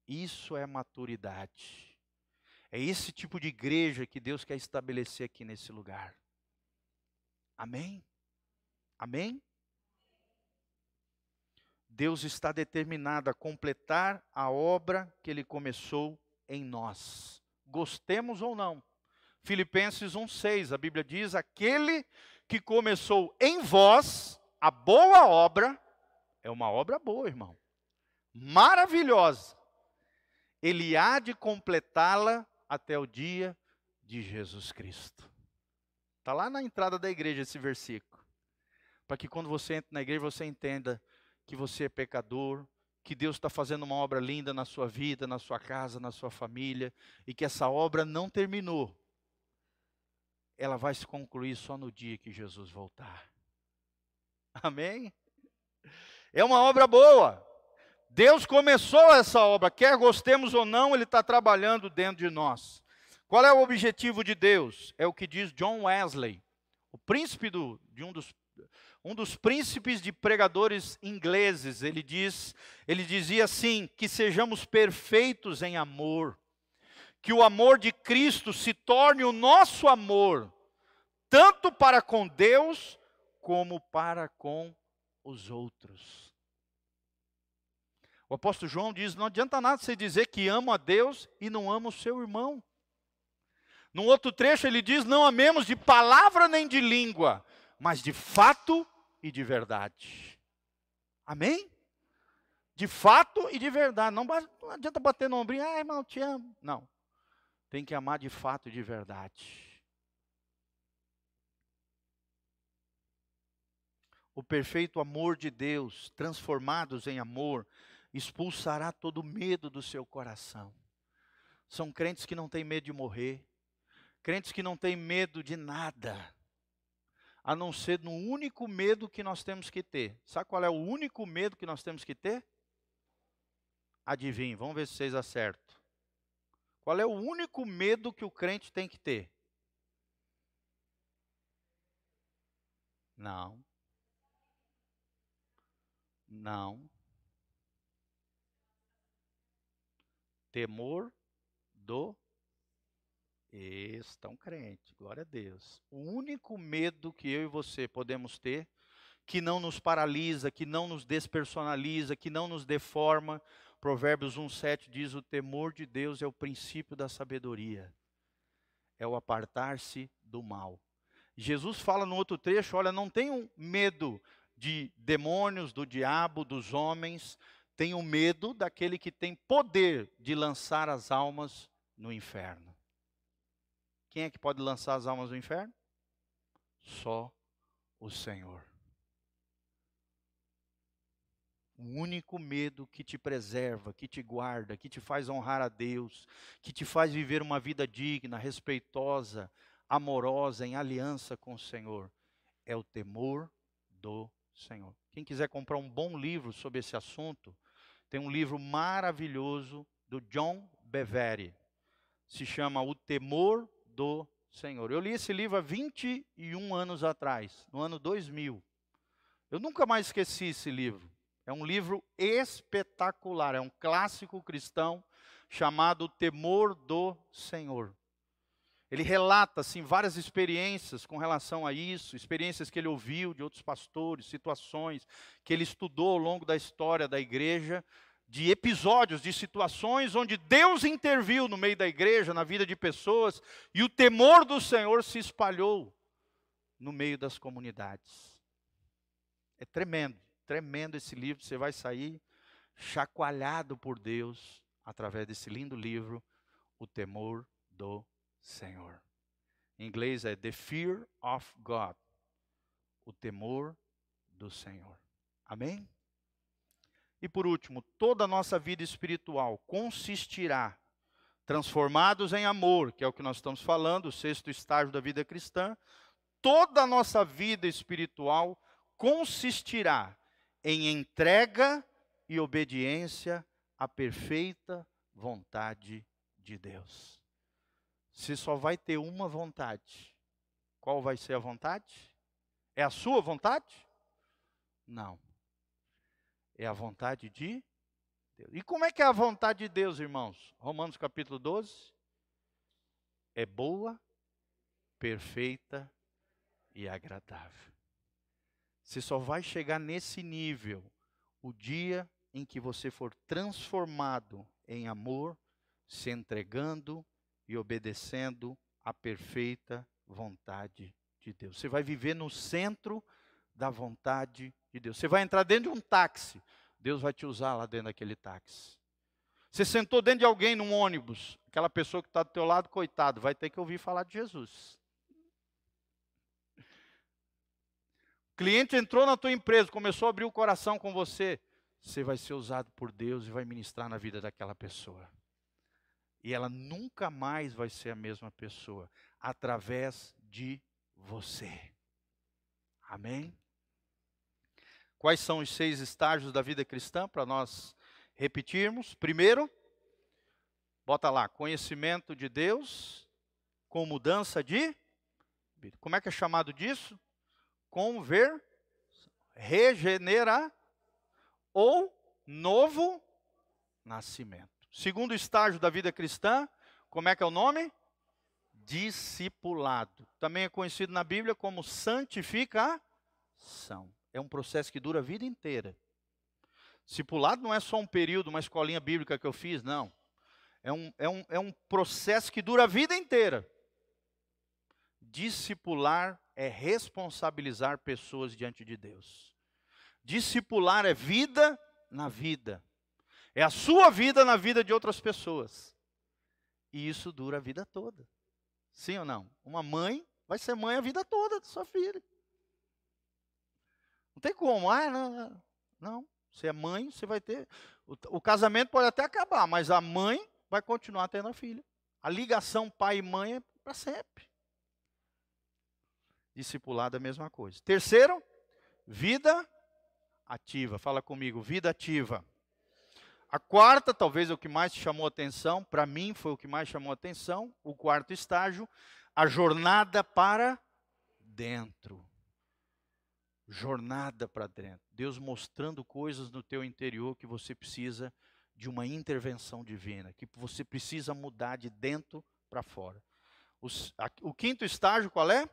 Isso é maturidade. É esse tipo de igreja que Deus quer estabelecer aqui nesse lugar. Amém? Amém? Deus está determinado a completar a obra que ele começou em nós. Gostemos ou não. Filipenses 1:6, a Bíblia diz: "Aquele que começou em vós a boa obra, é uma obra boa, irmão. Maravilhosa. Ele há de completá-la até o dia de Jesus Cristo. Está lá na entrada da igreja esse versículo. Para que quando você entra na igreja, você entenda que você é pecador, que Deus está fazendo uma obra linda na sua vida, na sua casa, na sua família, e que essa obra não terminou. Ela vai se concluir só no dia que Jesus voltar. Amém? É uma obra boa. Deus começou essa obra, quer gostemos ou não, Ele está trabalhando dentro de nós. Qual é o objetivo de Deus? É o que diz John Wesley, o príncipe do, de um dos, um dos príncipes de pregadores ingleses. Ele diz, ele dizia assim: que sejamos perfeitos em amor, que o amor de Cristo se torne o nosso amor, tanto para com Deus como para com os outros. O apóstolo João diz: não adianta nada você dizer que ama a Deus e não ama o seu irmão. Num outro trecho ele diz: Não amemos de palavra nem de língua, mas de fato e de verdade. Amém? De fato e de verdade. Não, adianta bater no ombrinho, ah, irmão, te amo. Não. Tem que amar de fato e de verdade. O perfeito amor de Deus, transformados em amor, expulsará todo medo do seu coração. São crentes que não têm medo de morrer, crentes que não têm medo de nada, a não ser no único medo que nós temos que ter. Sabe qual é o único medo que nós temos que ter? Adivinhe, vamos ver se vocês acertam. Qual é o único medo que o crente tem que ter? Não. Não. Temor do estão crente, glória a Deus. O único medo que eu e você podemos ter, que não nos paralisa, que não nos despersonaliza, que não nos deforma, Provérbios 1,7 diz: o temor de Deus é o princípio da sabedoria, é o apartar-se do mal. Jesus fala no outro trecho: olha, não tenham medo de demônios, do diabo, dos homens, tenham medo daquele que tem poder de lançar as almas no inferno. Quem é que pode lançar as almas no inferno? Só o Senhor. O único medo que te preserva, que te guarda, que te faz honrar a Deus, que te faz viver uma vida digna, respeitosa, amorosa, em aliança com o Senhor, é o temor do Senhor. Quem quiser comprar um bom livro sobre esse assunto, tem um livro maravilhoso do John Bevere. Se chama O Temor do Senhor. Eu li esse livro há 21 anos atrás, no ano 2000. Eu nunca mais esqueci esse livro. É um livro espetacular, é um clássico cristão chamado Temor do Senhor. Ele relata assim várias experiências com relação a isso, experiências que ele ouviu de outros pastores, situações que ele estudou ao longo da história da igreja, de episódios, de situações onde Deus interviu no meio da igreja, na vida de pessoas, e o temor do Senhor se espalhou no meio das comunidades. É tremendo, tremendo esse livro, você vai sair chacoalhado por Deus através desse lindo livro, O Temor do Senhor. Em inglês é The Fear of God. O temor do Senhor. Amém? E por último, toda a nossa vida espiritual consistirá, transformados em amor, que é o que nós estamos falando, o sexto estágio da vida cristã, toda a nossa vida espiritual consistirá em entrega e obediência à perfeita vontade de Deus. Você só vai ter uma vontade. Qual vai ser a vontade? É a sua vontade? Não. É a vontade de Deus. E como é que é a vontade de Deus, irmãos? Romanos capítulo 12. É boa, perfeita e agradável. Você só vai chegar nesse nível o dia em que você for transformado em amor, se entregando e obedecendo à perfeita vontade de Deus. Você vai viver no centro da vontade de Deus. Você vai entrar dentro de um táxi, Deus vai te usar lá dentro daquele táxi. Você sentou dentro de alguém num ônibus, aquela pessoa que está do teu lado, coitado, vai ter que ouvir falar de Jesus. O cliente entrou na tua empresa, começou a abrir o coração com você, você vai ser usado por Deus e vai ministrar na vida daquela pessoa e ela nunca mais vai ser a mesma pessoa através de você. Amém? Quais são os seis estágios da vida cristã para nós repetirmos? Primeiro, bota lá, conhecimento de Deus com mudança de Como é que é chamado disso? Conver regenera ou novo nascimento. Segundo estágio da vida cristã, como é que é o nome? Discipulado. Também é conhecido na Bíblia como santificação. É um processo que dura a vida inteira. Discipulado não é só um período, uma escolinha bíblica que eu fiz, não. É um, é um, é um processo que dura a vida inteira. discipular é responsabilizar pessoas diante de Deus. Discipular é vida na vida. É a sua vida na vida de outras pessoas. E isso dura a vida toda. Sim ou não? Uma mãe vai ser mãe a vida toda de sua filha. Não tem como. Ah, não, não. Você é mãe, você vai ter. O, o casamento pode até acabar, mas a mãe vai continuar tendo a filha. A ligação pai e mãe é para sempre. Discipulado é a mesma coisa. Terceiro, vida ativa. Fala comigo, vida ativa. A quarta, talvez o que mais chamou atenção, para mim foi o que mais chamou atenção, o quarto estágio, a jornada para dentro jornada para dentro. Deus mostrando coisas no teu interior que você precisa de uma intervenção divina, que você precisa mudar de dentro para fora. A, o quinto estágio qual é?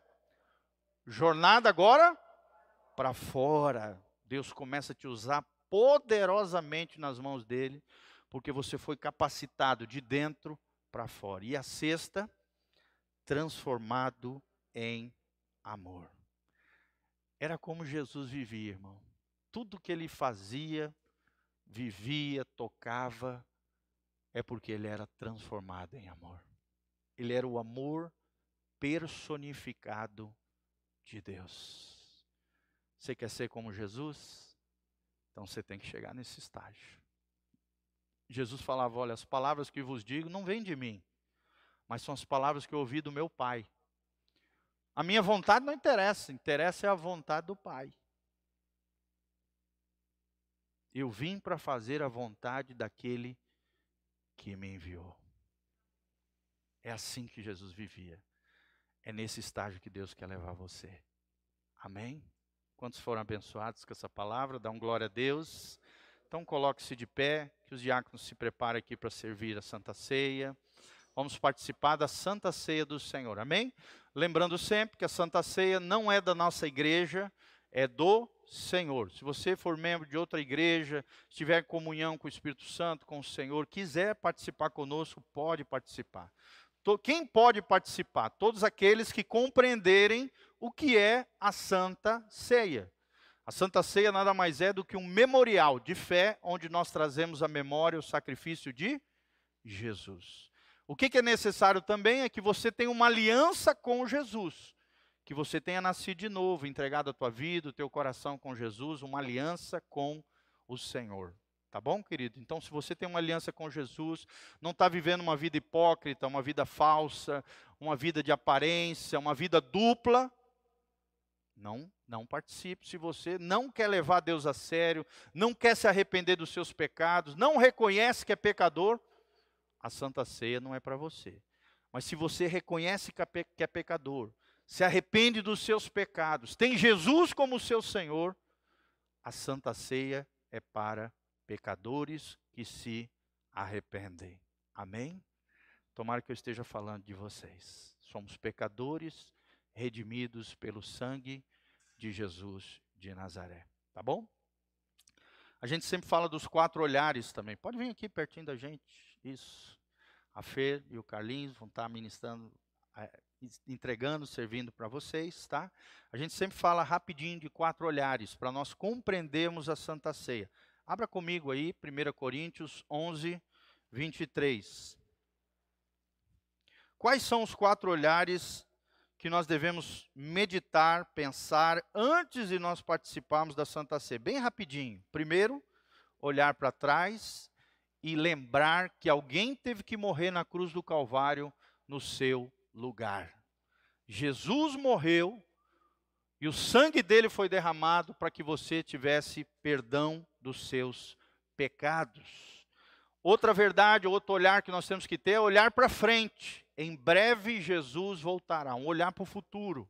Jornada agora para fora. Deus começa a te usar poderosamente nas mãos dele, porque você foi capacitado de dentro para fora. E a sexta, transformado em amor. Era como Jesus vivia, irmão. Tudo que ele fazia, vivia, tocava, é porque ele era transformado em amor. Ele era o amor personificado de Deus. Você quer ser como Jesus? Então você tem que chegar nesse estágio. Jesus falava: Olha, as palavras que vos digo não vêm de mim, mas são as palavras que eu ouvi do meu Pai. A minha vontade não interessa, interessa é a vontade do Pai. Eu vim para fazer a vontade daquele que me enviou. É assim que Jesus vivia. É nesse estágio que Deus quer levar você. Amém? Quantos foram abençoados com essa palavra? Um glória a Deus. Então coloque-se de pé, que os diáconos se preparem aqui para servir a Santa Ceia. Vamos participar da Santa Ceia do Senhor. Amém? Lembrando sempre que a Santa Ceia não é da nossa igreja, é do Senhor. Se você for membro de outra igreja, estiver em comunhão com o Espírito Santo, com o Senhor, quiser participar conosco, pode participar. Quem pode participar? Todos aqueles que compreenderem o que é a Santa Ceia. A Santa Ceia nada mais é do que um memorial de fé, onde nós trazemos a memória, o sacrifício de Jesus. O que, que é necessário também é que você tenha uma aliança com Jesus, que você tenha nascido de novo, entregado a tua vida, o teu coração com Jesus, uma aliança com o Senhor. Tá bom, querido? Então, se você tem uma aliança com Jesus, não está vivendo uma vida hipócrita, uma vida falsa, uma vida de aparência, uma vida dupla, não, não participe. Se você não quer levar Deus a sério, não quer se arrepender dos seus pecados, não reconhece que é pecador, a Santa Ceia não é para você. Mas se você reconhece que é pecador, se arrepende dos seus pecados, tem Jesus como seu Senhor, a Santa Ceia é para pecadores que se arrependem. Amém? Tomara que eu esteja falando de vocês. Somos pecadores redimidos pelo sangue de Jesus de Nazaré. Tá bom? A gente sempre fala dos quatro olhares também. Pode vir aqui pertinho da gente. Isso. A Fer e o Carlinhos vão estar ministrando, é, entregando, servindo para vocês, tá? A gente sempre fala rapidinho de quatro olhares para nós compreendermos a Santa Ceia. Abra comigo aí, 1 Coríntios 11, 23. Quais são os quatro olhares que nós devemos meditar, pensar antes de nós participarmos da Santa Ceia? Bem rapidinho. Primeiro, olhar para trás e lembrar que alguém teve que morrer na cruz do Calvário no seu lugar. Jesus morreu e o sangue dele foi derramado para que você tivesse perdão dos seus pecados. Outra verdade, outro olhar que nós temos que ter é olhar para frente. Em breve Jesus voltará, um olhar para o futuro.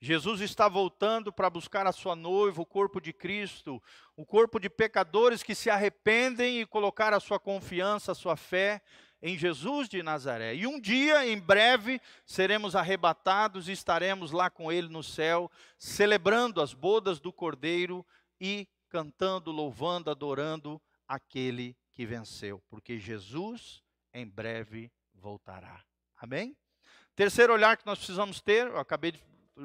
Jesus está voltando para buscar a sua noiva, o corpo de Cristo, o corpo de pecadores que se arrependem e colocar a sua confiança, a sua fé em Jesus de Nazaré. E um dia, em breve, seremos arrebatados e estaremos lá com Ele no céu, celebrando as bodas do Cordeiro e cantando, louvando, adorando aquele que venceu, porque Jesus em breve voltará. Amém? Terceiro olhar que nós precisamos ter, eu acabei de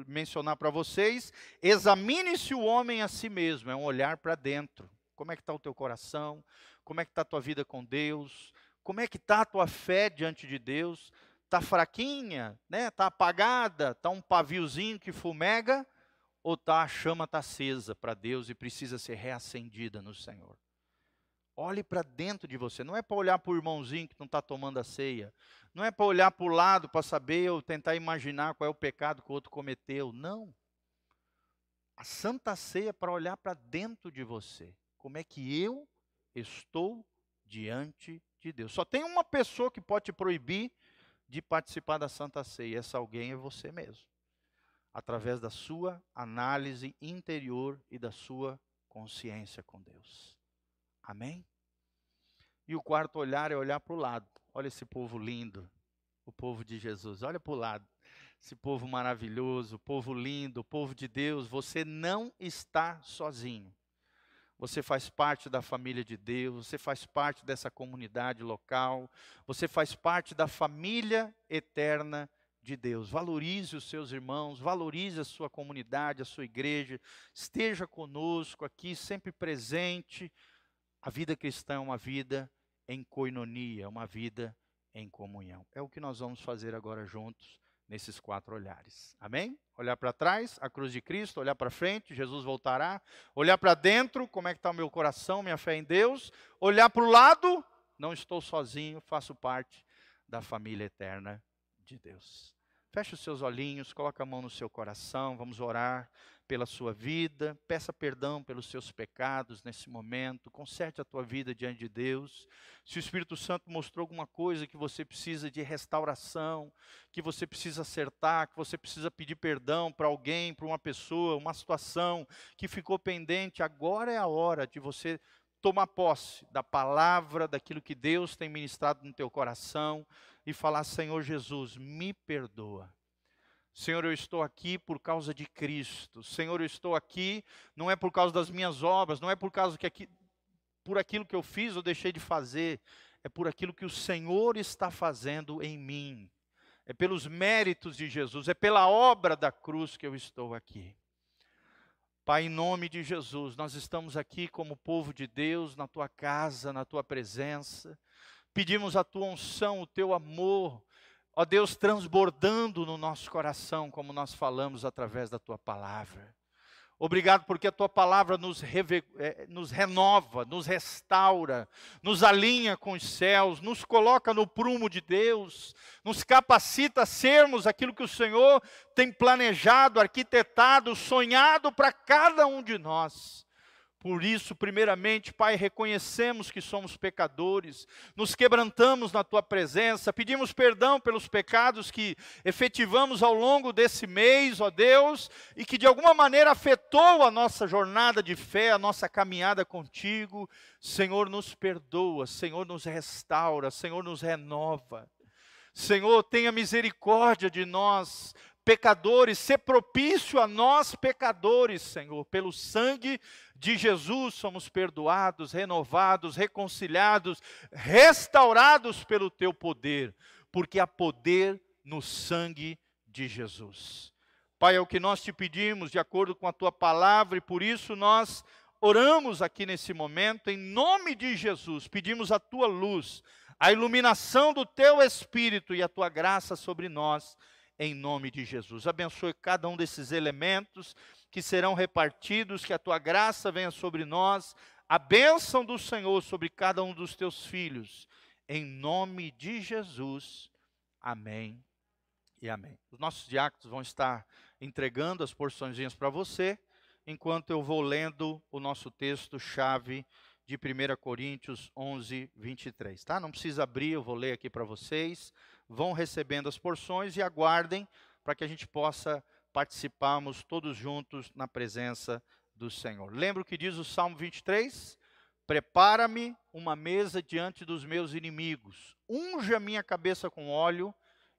mencionar para vocês, examine-se o homem a si mesmo, é um olhar para dentro. Como é que está o teu coração? Como é que está a tua vida com Deus? Como é que está a tua fé diante de Deus? Está fraquinha? Está né? Tá apagada? Está um paviozinho que fumega? Ou tá, a chama está acesa para Deus e precisa ser reacendida no Senhor? Olhe para dentro de você. Não é para olhar para o irmãozinho que não está tomando a ceia. Não é para olhar para o lado para saber ou tentar imaginar qual é o pecado que o outro cometeu. Não. A Santa Ceia é para olhar para dentro de você. Como é que eu estou diante de Deus? Só tem uma pessoa que pode te proibir de participar da Santa Ceia. Essa alguém é você mesmo. Através da sua análise interior e da sua consciência com Deus. Amém? E o quarto olhar é olhar para o lado. Olha esse povo lindo, o povo de Jesus. Olha para o lado. Esse povo maravilhoso, povo lindo, povo de Deus. Você não está sozinho. Você faz parte da família de Deus, você faz parte dessa comunidade local, você faz parte da família eterna de Deus. Valorize os seus irmãos, valorize a sua comunidade, a sua igreja. Esteja conosco aqui, sempre presente. A vida cristã é uma vida em coinonia, uma vida em comunhão. É o que nós vamos fazer agora juntos nesses quatro olhares. Amém? Olhar para trás, a cruz de Cristo, olhar para frente, Jesus voltará. Olhar para dentro, como é que está o meu coração, minha fé em Deus. Olhar para o lado, não estou sozinho, faço parte da família eterna de Deus. Feche os seus olhinhos, coloque a mão no seu coração, vamos orar pela sua vida, peça perdão pelos seus pecados nesse momento, conserte a tua vida diante de Deus. Se o Espírito Santo mostrou alguma coisa que você precisa de restauração, que você precisa acertar, que você precisa pedir perdão para alguém, para uma pessoa, uma situação que ficou pendente, agora é a hora de você tomar posse da palavra, daquilo que Deus tem ministrado no teu coração e falar: Senhor Jesus, me perdoa. Senhor, eu estou aqui por causa de Cristo. Senhor, eu estou aqui não é por causa das minhas obras, não é por causa que aqui, por aquilo que eu fiz ou deixei de fazer, é por aquilo que o Senhor está fazendo em mim. É pelos méritos de Jesus, é pela obra da cruz que eu estou aqui. Pai, em nome de Jesus, nós estamos aqui como povo de Deus, na tua casa, na tua presença. Pedimos a tua unção, o teu amor, ó Deus, transbordando no nosso coração, como nós falamos através da tua palavra. Obrigado porque a tua palavra nos, é, nos, renova, nos restaura, nos alinha com os céus, nos coloca no prumo de Deus, nos capacita a sermos aquilo que o Senhor tem planejado, arquitetado, sonhado para cada um de nós. Por isso, primeiramente, Pai, reconhecemos que somos pecadores, nos quebrantamos na tua presença, pedimos perdão pelos pecados que efetivamos ao longo desse mês, ó Deus, e que de alguma maneira afetou a nossa jornada de fé, a nossa caminhada contigo. Senhor, nos perdoa, Senhor, nos restaura, Senhor, nos renova. Senhor, tenha misericórdia de nós, pecadores, ser propício a nós, pecadores, Senhor, pelo sangue de Jesus somos perdoados, renovados, reconciliados, restaurados pelo teu poder, porque há poder no sangue de Jesus. Pai, é o que nós te pedimos de acordo com a tua palavra e por isso nós oramos aqui nesse momento em nome de Jesus. Pedimos a tua luz, a iluminação do teu espírito e a tua graça sobre nós em nome de Jesus. Abençoe cada um desses elementos que serão repartidos, que a tua graça venha sobre nós, a bênção do Senhor sobre cada um dos teus filhos, em nome de Jesus. Amém e amém. Os nossos diáconos vão estar entregando as porçõezinhas para você, enquanto eu vou lendo o nosso texto-chave de 1 Coríntios 11, 23. Tá? Não precisa abrir, eu vou ler aqui para vocês. Vão recebendo as porções e aguardem para que a gente possa participarmos todos juntos na presença do Senhor. Lembra o que diz o Salmo 23? Prepara-me uma mesa diante dos meus inimigos, unge a minha cabeça com óleo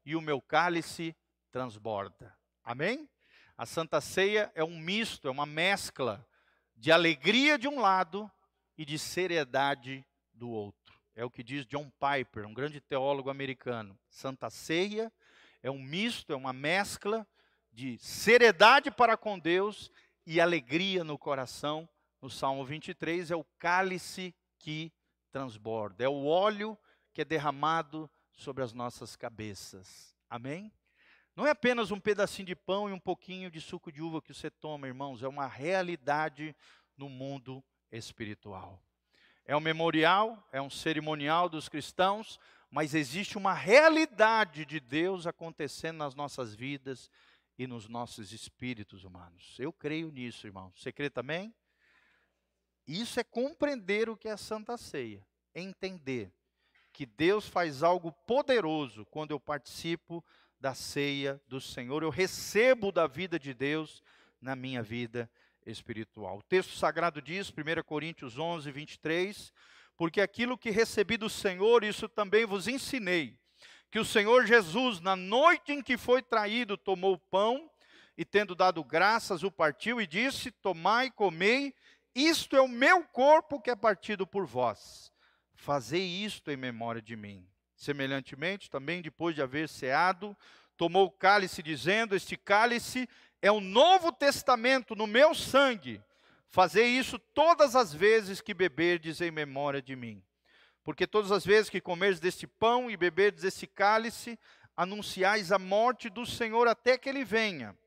e o meu cálice transborda. Amém? A Santa Ceia é um misto, é uma mescla de alegria de um lado e de seriedade do outro. É o que diz John Piper, um grande teólogo americano. Santa Ceia é um misto, é uma mescla de seriedade para com Deus e alegria no coração. No Salmo 23 é o cálice que transborda, é o óleo que é derramado sobre as nossas cabeças. Amém? Não é apenas um pedacinho de pão e um pouquinho de suco de uva que você toma, irmãos, é uma realidade no mundo espiritual. É um memorial, é um cerimonial dos cristãos, mas existe uma realidade de Deus acontecendo nas nossas vidas e nos nossos espíritos humanos. Eu creio nisso, irmão. Você crê também? Isso é compreender o que é a Santa Ceia, entender que Deus faz algo poderoso quando eu participo da ceia do Senhor, eu recebo da vida de Deus na minha vida espiritual. O texto sagrado diz, 1 Coríntios 11, 23, porque aquilo que recebi do Senhor, isso também vos ensinei, que o Senhor Jesus, na noite em que foi traído, tomou o pão e, tendo dado graças, o partiu e disse: Tomai comei, isto é o meu corpo que é partido por vós. Fazei isto em memória de mim. Semelhantemente, também depois de haver ceado, tomou o cálice, dizendo: Este cálice é o novo testamento no meu sangue. Fazei isso todas as vezes que beberdes em memória de mim. Porque todas as vezes que comerdes deste pão e beberdes desse cálice, anunciais a morte do Senhor até que ele venha.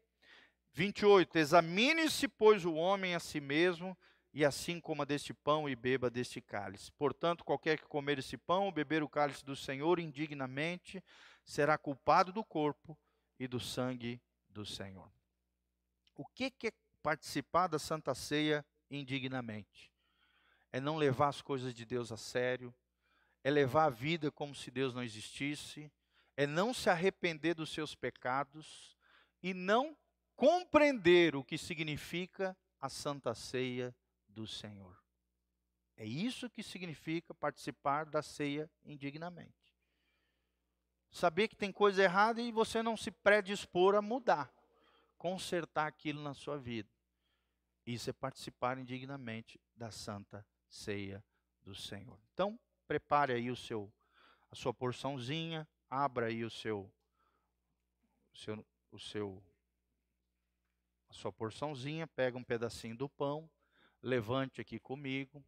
28. Examine-se, pois, o homem a si mesmo, e assim coma deste pão e beba deste cálice. Portanto, qualquer que comer esse pão ou beber o cálice do Senhor indignamente, será culpado do corpo e do sangue do Senhor. O que, que é participar da Santa Ceia indignamente? É não levar as coisas de Deus a sério, é levar a vida como se Deus não existisse, é não se arrepender dos seus pecados e não compreender o que significa a Santa Ceia do Senhor. É isso que significa participar da ceia indignamente. Saber que tem coisa errada e você não se predispor a mudar, consertar aquilo na sua vida. Isso é participar indignamente da santa ceia do Senhor. Então, prepare aí o seu a sua porçãozinha, abra aí o seu o seu, o seu a sua porçãozinha, pega um pedacinho do pão, levante aqui comigo.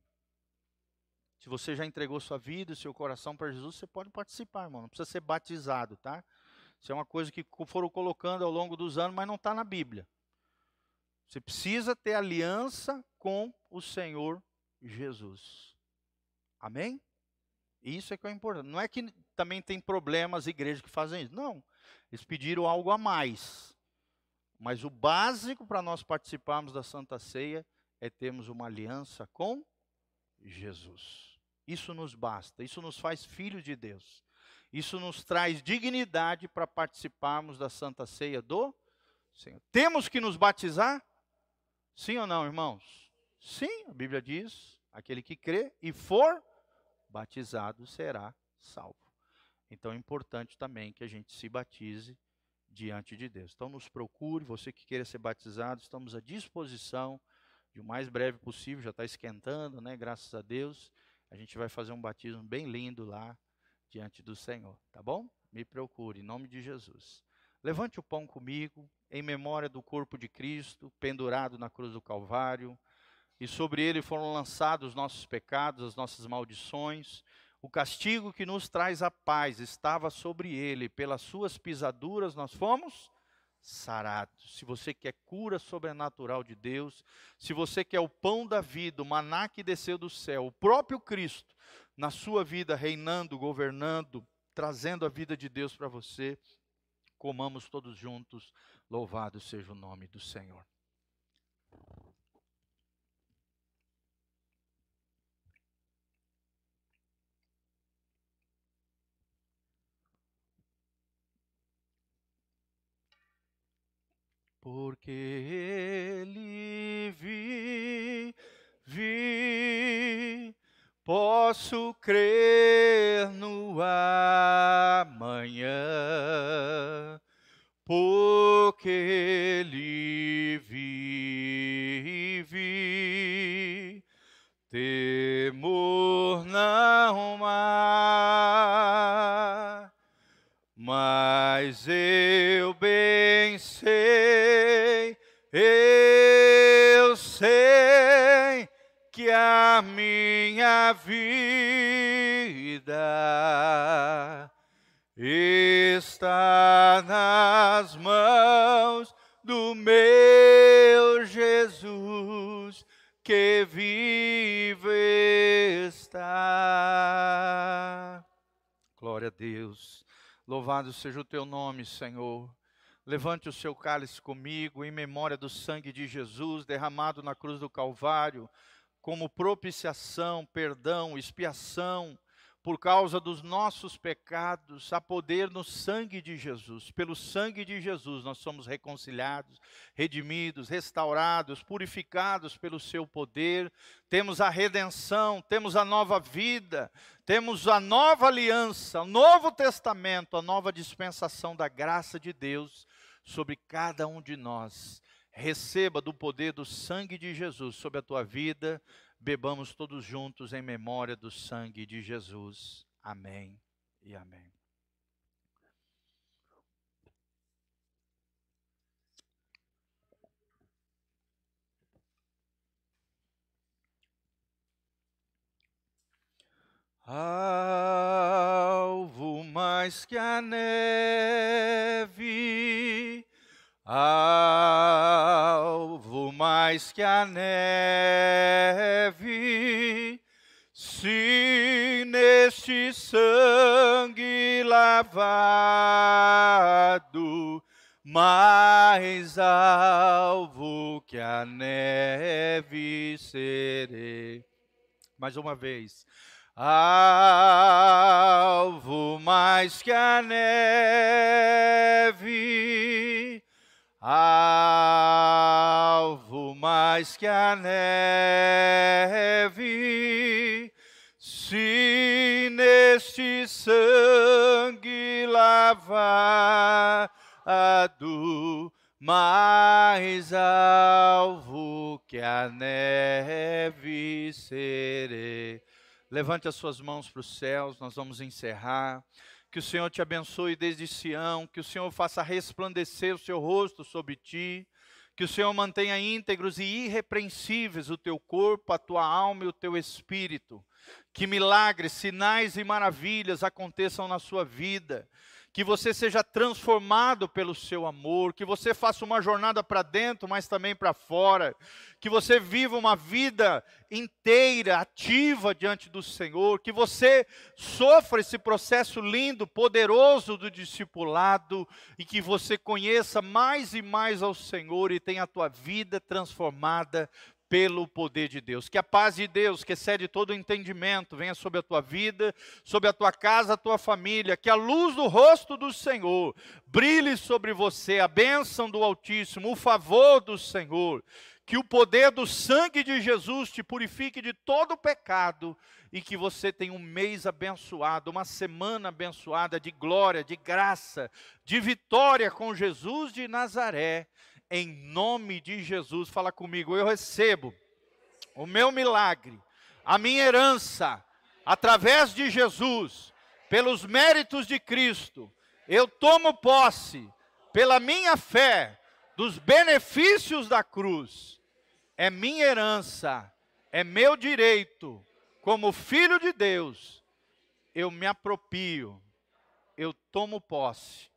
Se você já entregou sua vida, seu coração para Jesus, você pode participar, irmão. Não precisa ser batizado, tá? Isso é uma coisa que foram colocando ao longo dos anos, mas não está na Bíblia. Você precisa ter aliança com o Senhor Jesus. Amém? Isso é que é importante. Não é que também tem problemas igrejas que fazem isso. Não. Eles pediram algo a mais. Mas o básico para nós participarmos da Santa Ceia é termos uma aliança com Jesus. Isso nos basta, isso nos faz filhos de Deus. Isso nos traz dignidade para participarmos da Santa Ceia do Senhor. Temos que nos batizar? Sim ou não, irmãos? Sim, a Bíblia diz: aquele que crê e for batizado será salvo. Então é importante também que a gente se batize diante de Deus. Então nos procure, você que queira ser batizado, estamos à disposição de o mais breve possível, já está esquentando, né? Graças a Deus. A gente vai fazer um batismo bem lindo lá diante do Senhor, tá bom? Me procure, em nome de Jesus. Levante o pão comigo, em memória do corpo de Cristo, pendurado na cruz do Calvário, e sobre ele foram lançados os nossos pecados, as nossas maldições. O castigo que nos traz a paz estava sobre ele, pelas suas pisaduras nós fomos sarados. Se você quer cura sobrenatural de Deus, se você quer o pão da vida, o maná que desceu do céu, o próprio Cristo na sua vida reinando, governando, trazendo a vida de Deus para você, comamos todos juntos. Louvado seja o nome do Senhor. porque ele vive, posso crer no amanhã, porque ele vive, temor não há, mas ele que minha vida está nas mãos do meu Jesus que vive está. Glória a Deus. Louvado seja o teu nome, Senhor. Levante o seu cálice comigo em memória do sangue de Jesus derramado na cruz do Calvário, como propiciação, perdão, expiação por causa dos nossos pecados, há poder no sangue de Jesus. Pelo sangue de Jesus nós somos reconciliados, redimidos, restaurados, purificados pelo seu poder. Temos a redenção, temos a nova vida, temos a nova aliança, o novo testamento, a nova dispensação da graça de Deus sobre cada um de nós. Receba do poder do sangue de Jesus sobre a tua vida bebamos todos juntos em memória do sangue de Jesus. Amém e amém. Alvo mais que a neve, alvo mais que a neve, se neste sangue lavado, mais alvo que a neve serei. Mais uma vez. Alvo mais que a neve, alvo mais que a neve, se neste sangue lavado, mais alvo que a neve serei. Levante as suas mãos para os céus, nós vamos encerrar. Que o Senhor te abençoe desde Sião, que o Senhor faça resplandecer o seu rosto sobre ti, que o Senhor mantenha íntegros e irrepreensíveis o teu corpo, a tua alma e o teu espírito. Que milagres, sinais e maravilhas aconteçam na sua vida que você seja transformado pelo seu amor, que você faça uma jornada para dentro, mas também para fora, que você viva uma vida inteira, ativa diante do Senhor, que você sofra esse processo lindo, poderoso do discipulado e que você conheça mais e mais ao Senhor e tenha a tua vida transformada pelo poder de Deus. Que a paz de Deus, que excede todo entendimento, venha sobre a tua vida, sobre a tua casa, a tua família. Que a luz do rosto do Senhor brilhe sobre você, a bênção do Altíssimo, o favor do Senhor. Que o poder do sangue de Jesus te purifique de todo pecado e que você tenha um mês abençoado, uma semana abençoada de glória, de graça, de vitória com Jesus de Nazaré em nome de Jesus. Fala comigo, eu recebo o meu milagre, a minha herança, através de Jesus, pelos méritos de Cristo. Eu tomo posse, pela minha fé, dos benefícios da cruz. É minha herança, é meu direito, como filho de Deus. Eu me apropio, eu tomo posse,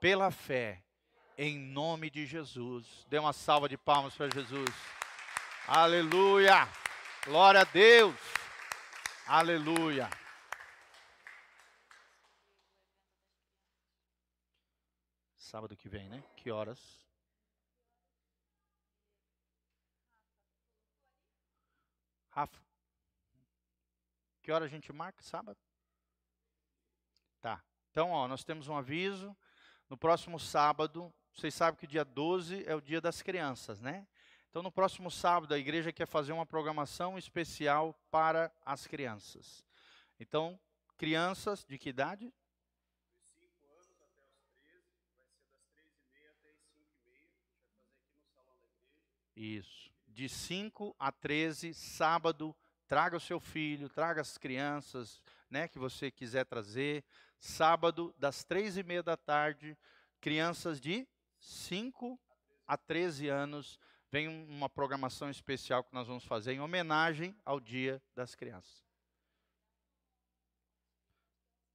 pela fé em nome de Jesus. Dê uma salva de palmas para Jesus. Aleluia! Glória a Deus! Aleluia! Sábado que vem, né? Que horas? Rafa. Que hora a gente marca sábado? Tá. Então, ó, nós temos um aviso. No próximo sábado, vocês sabem que dia 12 é o dia das crianças, né? Então, no próximo sábado, a igreja quer fazer uma programação especial para as crianças. Então, crianças de que idade? De 5 anos até os 13, vai ser das 3 meia até as 5 meia. A gente vai fazer aqui no salão da igreja. Isso. De 5 a 13, sábado, traga o seu filho, traga as crianças, né, que você quiser trazer. Sábado, das 3 e meia da tarde, crianças de 5 a 13 anos vem uma programação especial que nós vamos fazer em homenagem ao Dia das Crianças.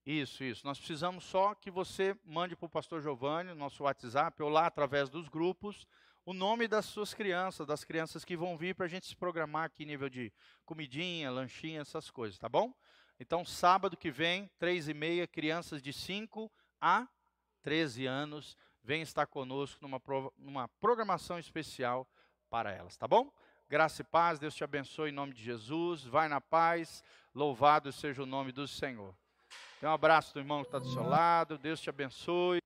Isso, isso. Nós precisamos só que você mande para o pastor Giovanni, nosso WhatsApp, ou lá através dos grupos, o nome das suas crianças, das crianças que vão vir para a gente se programar aqui nível de comidinha, lanchinha, essas coisas, tá bom? Então, sábado que vem, três e meia, crianças de 5 a 13 anos, vem estar conosco numa, numa programação especial para elas, tá bom? Graça e paz, Deus te abençoe em nome de Jesus, vai na paz, louvado seja o nome do Senhor. Um abraço do irmão que está do seu lado, Deus te abençoe.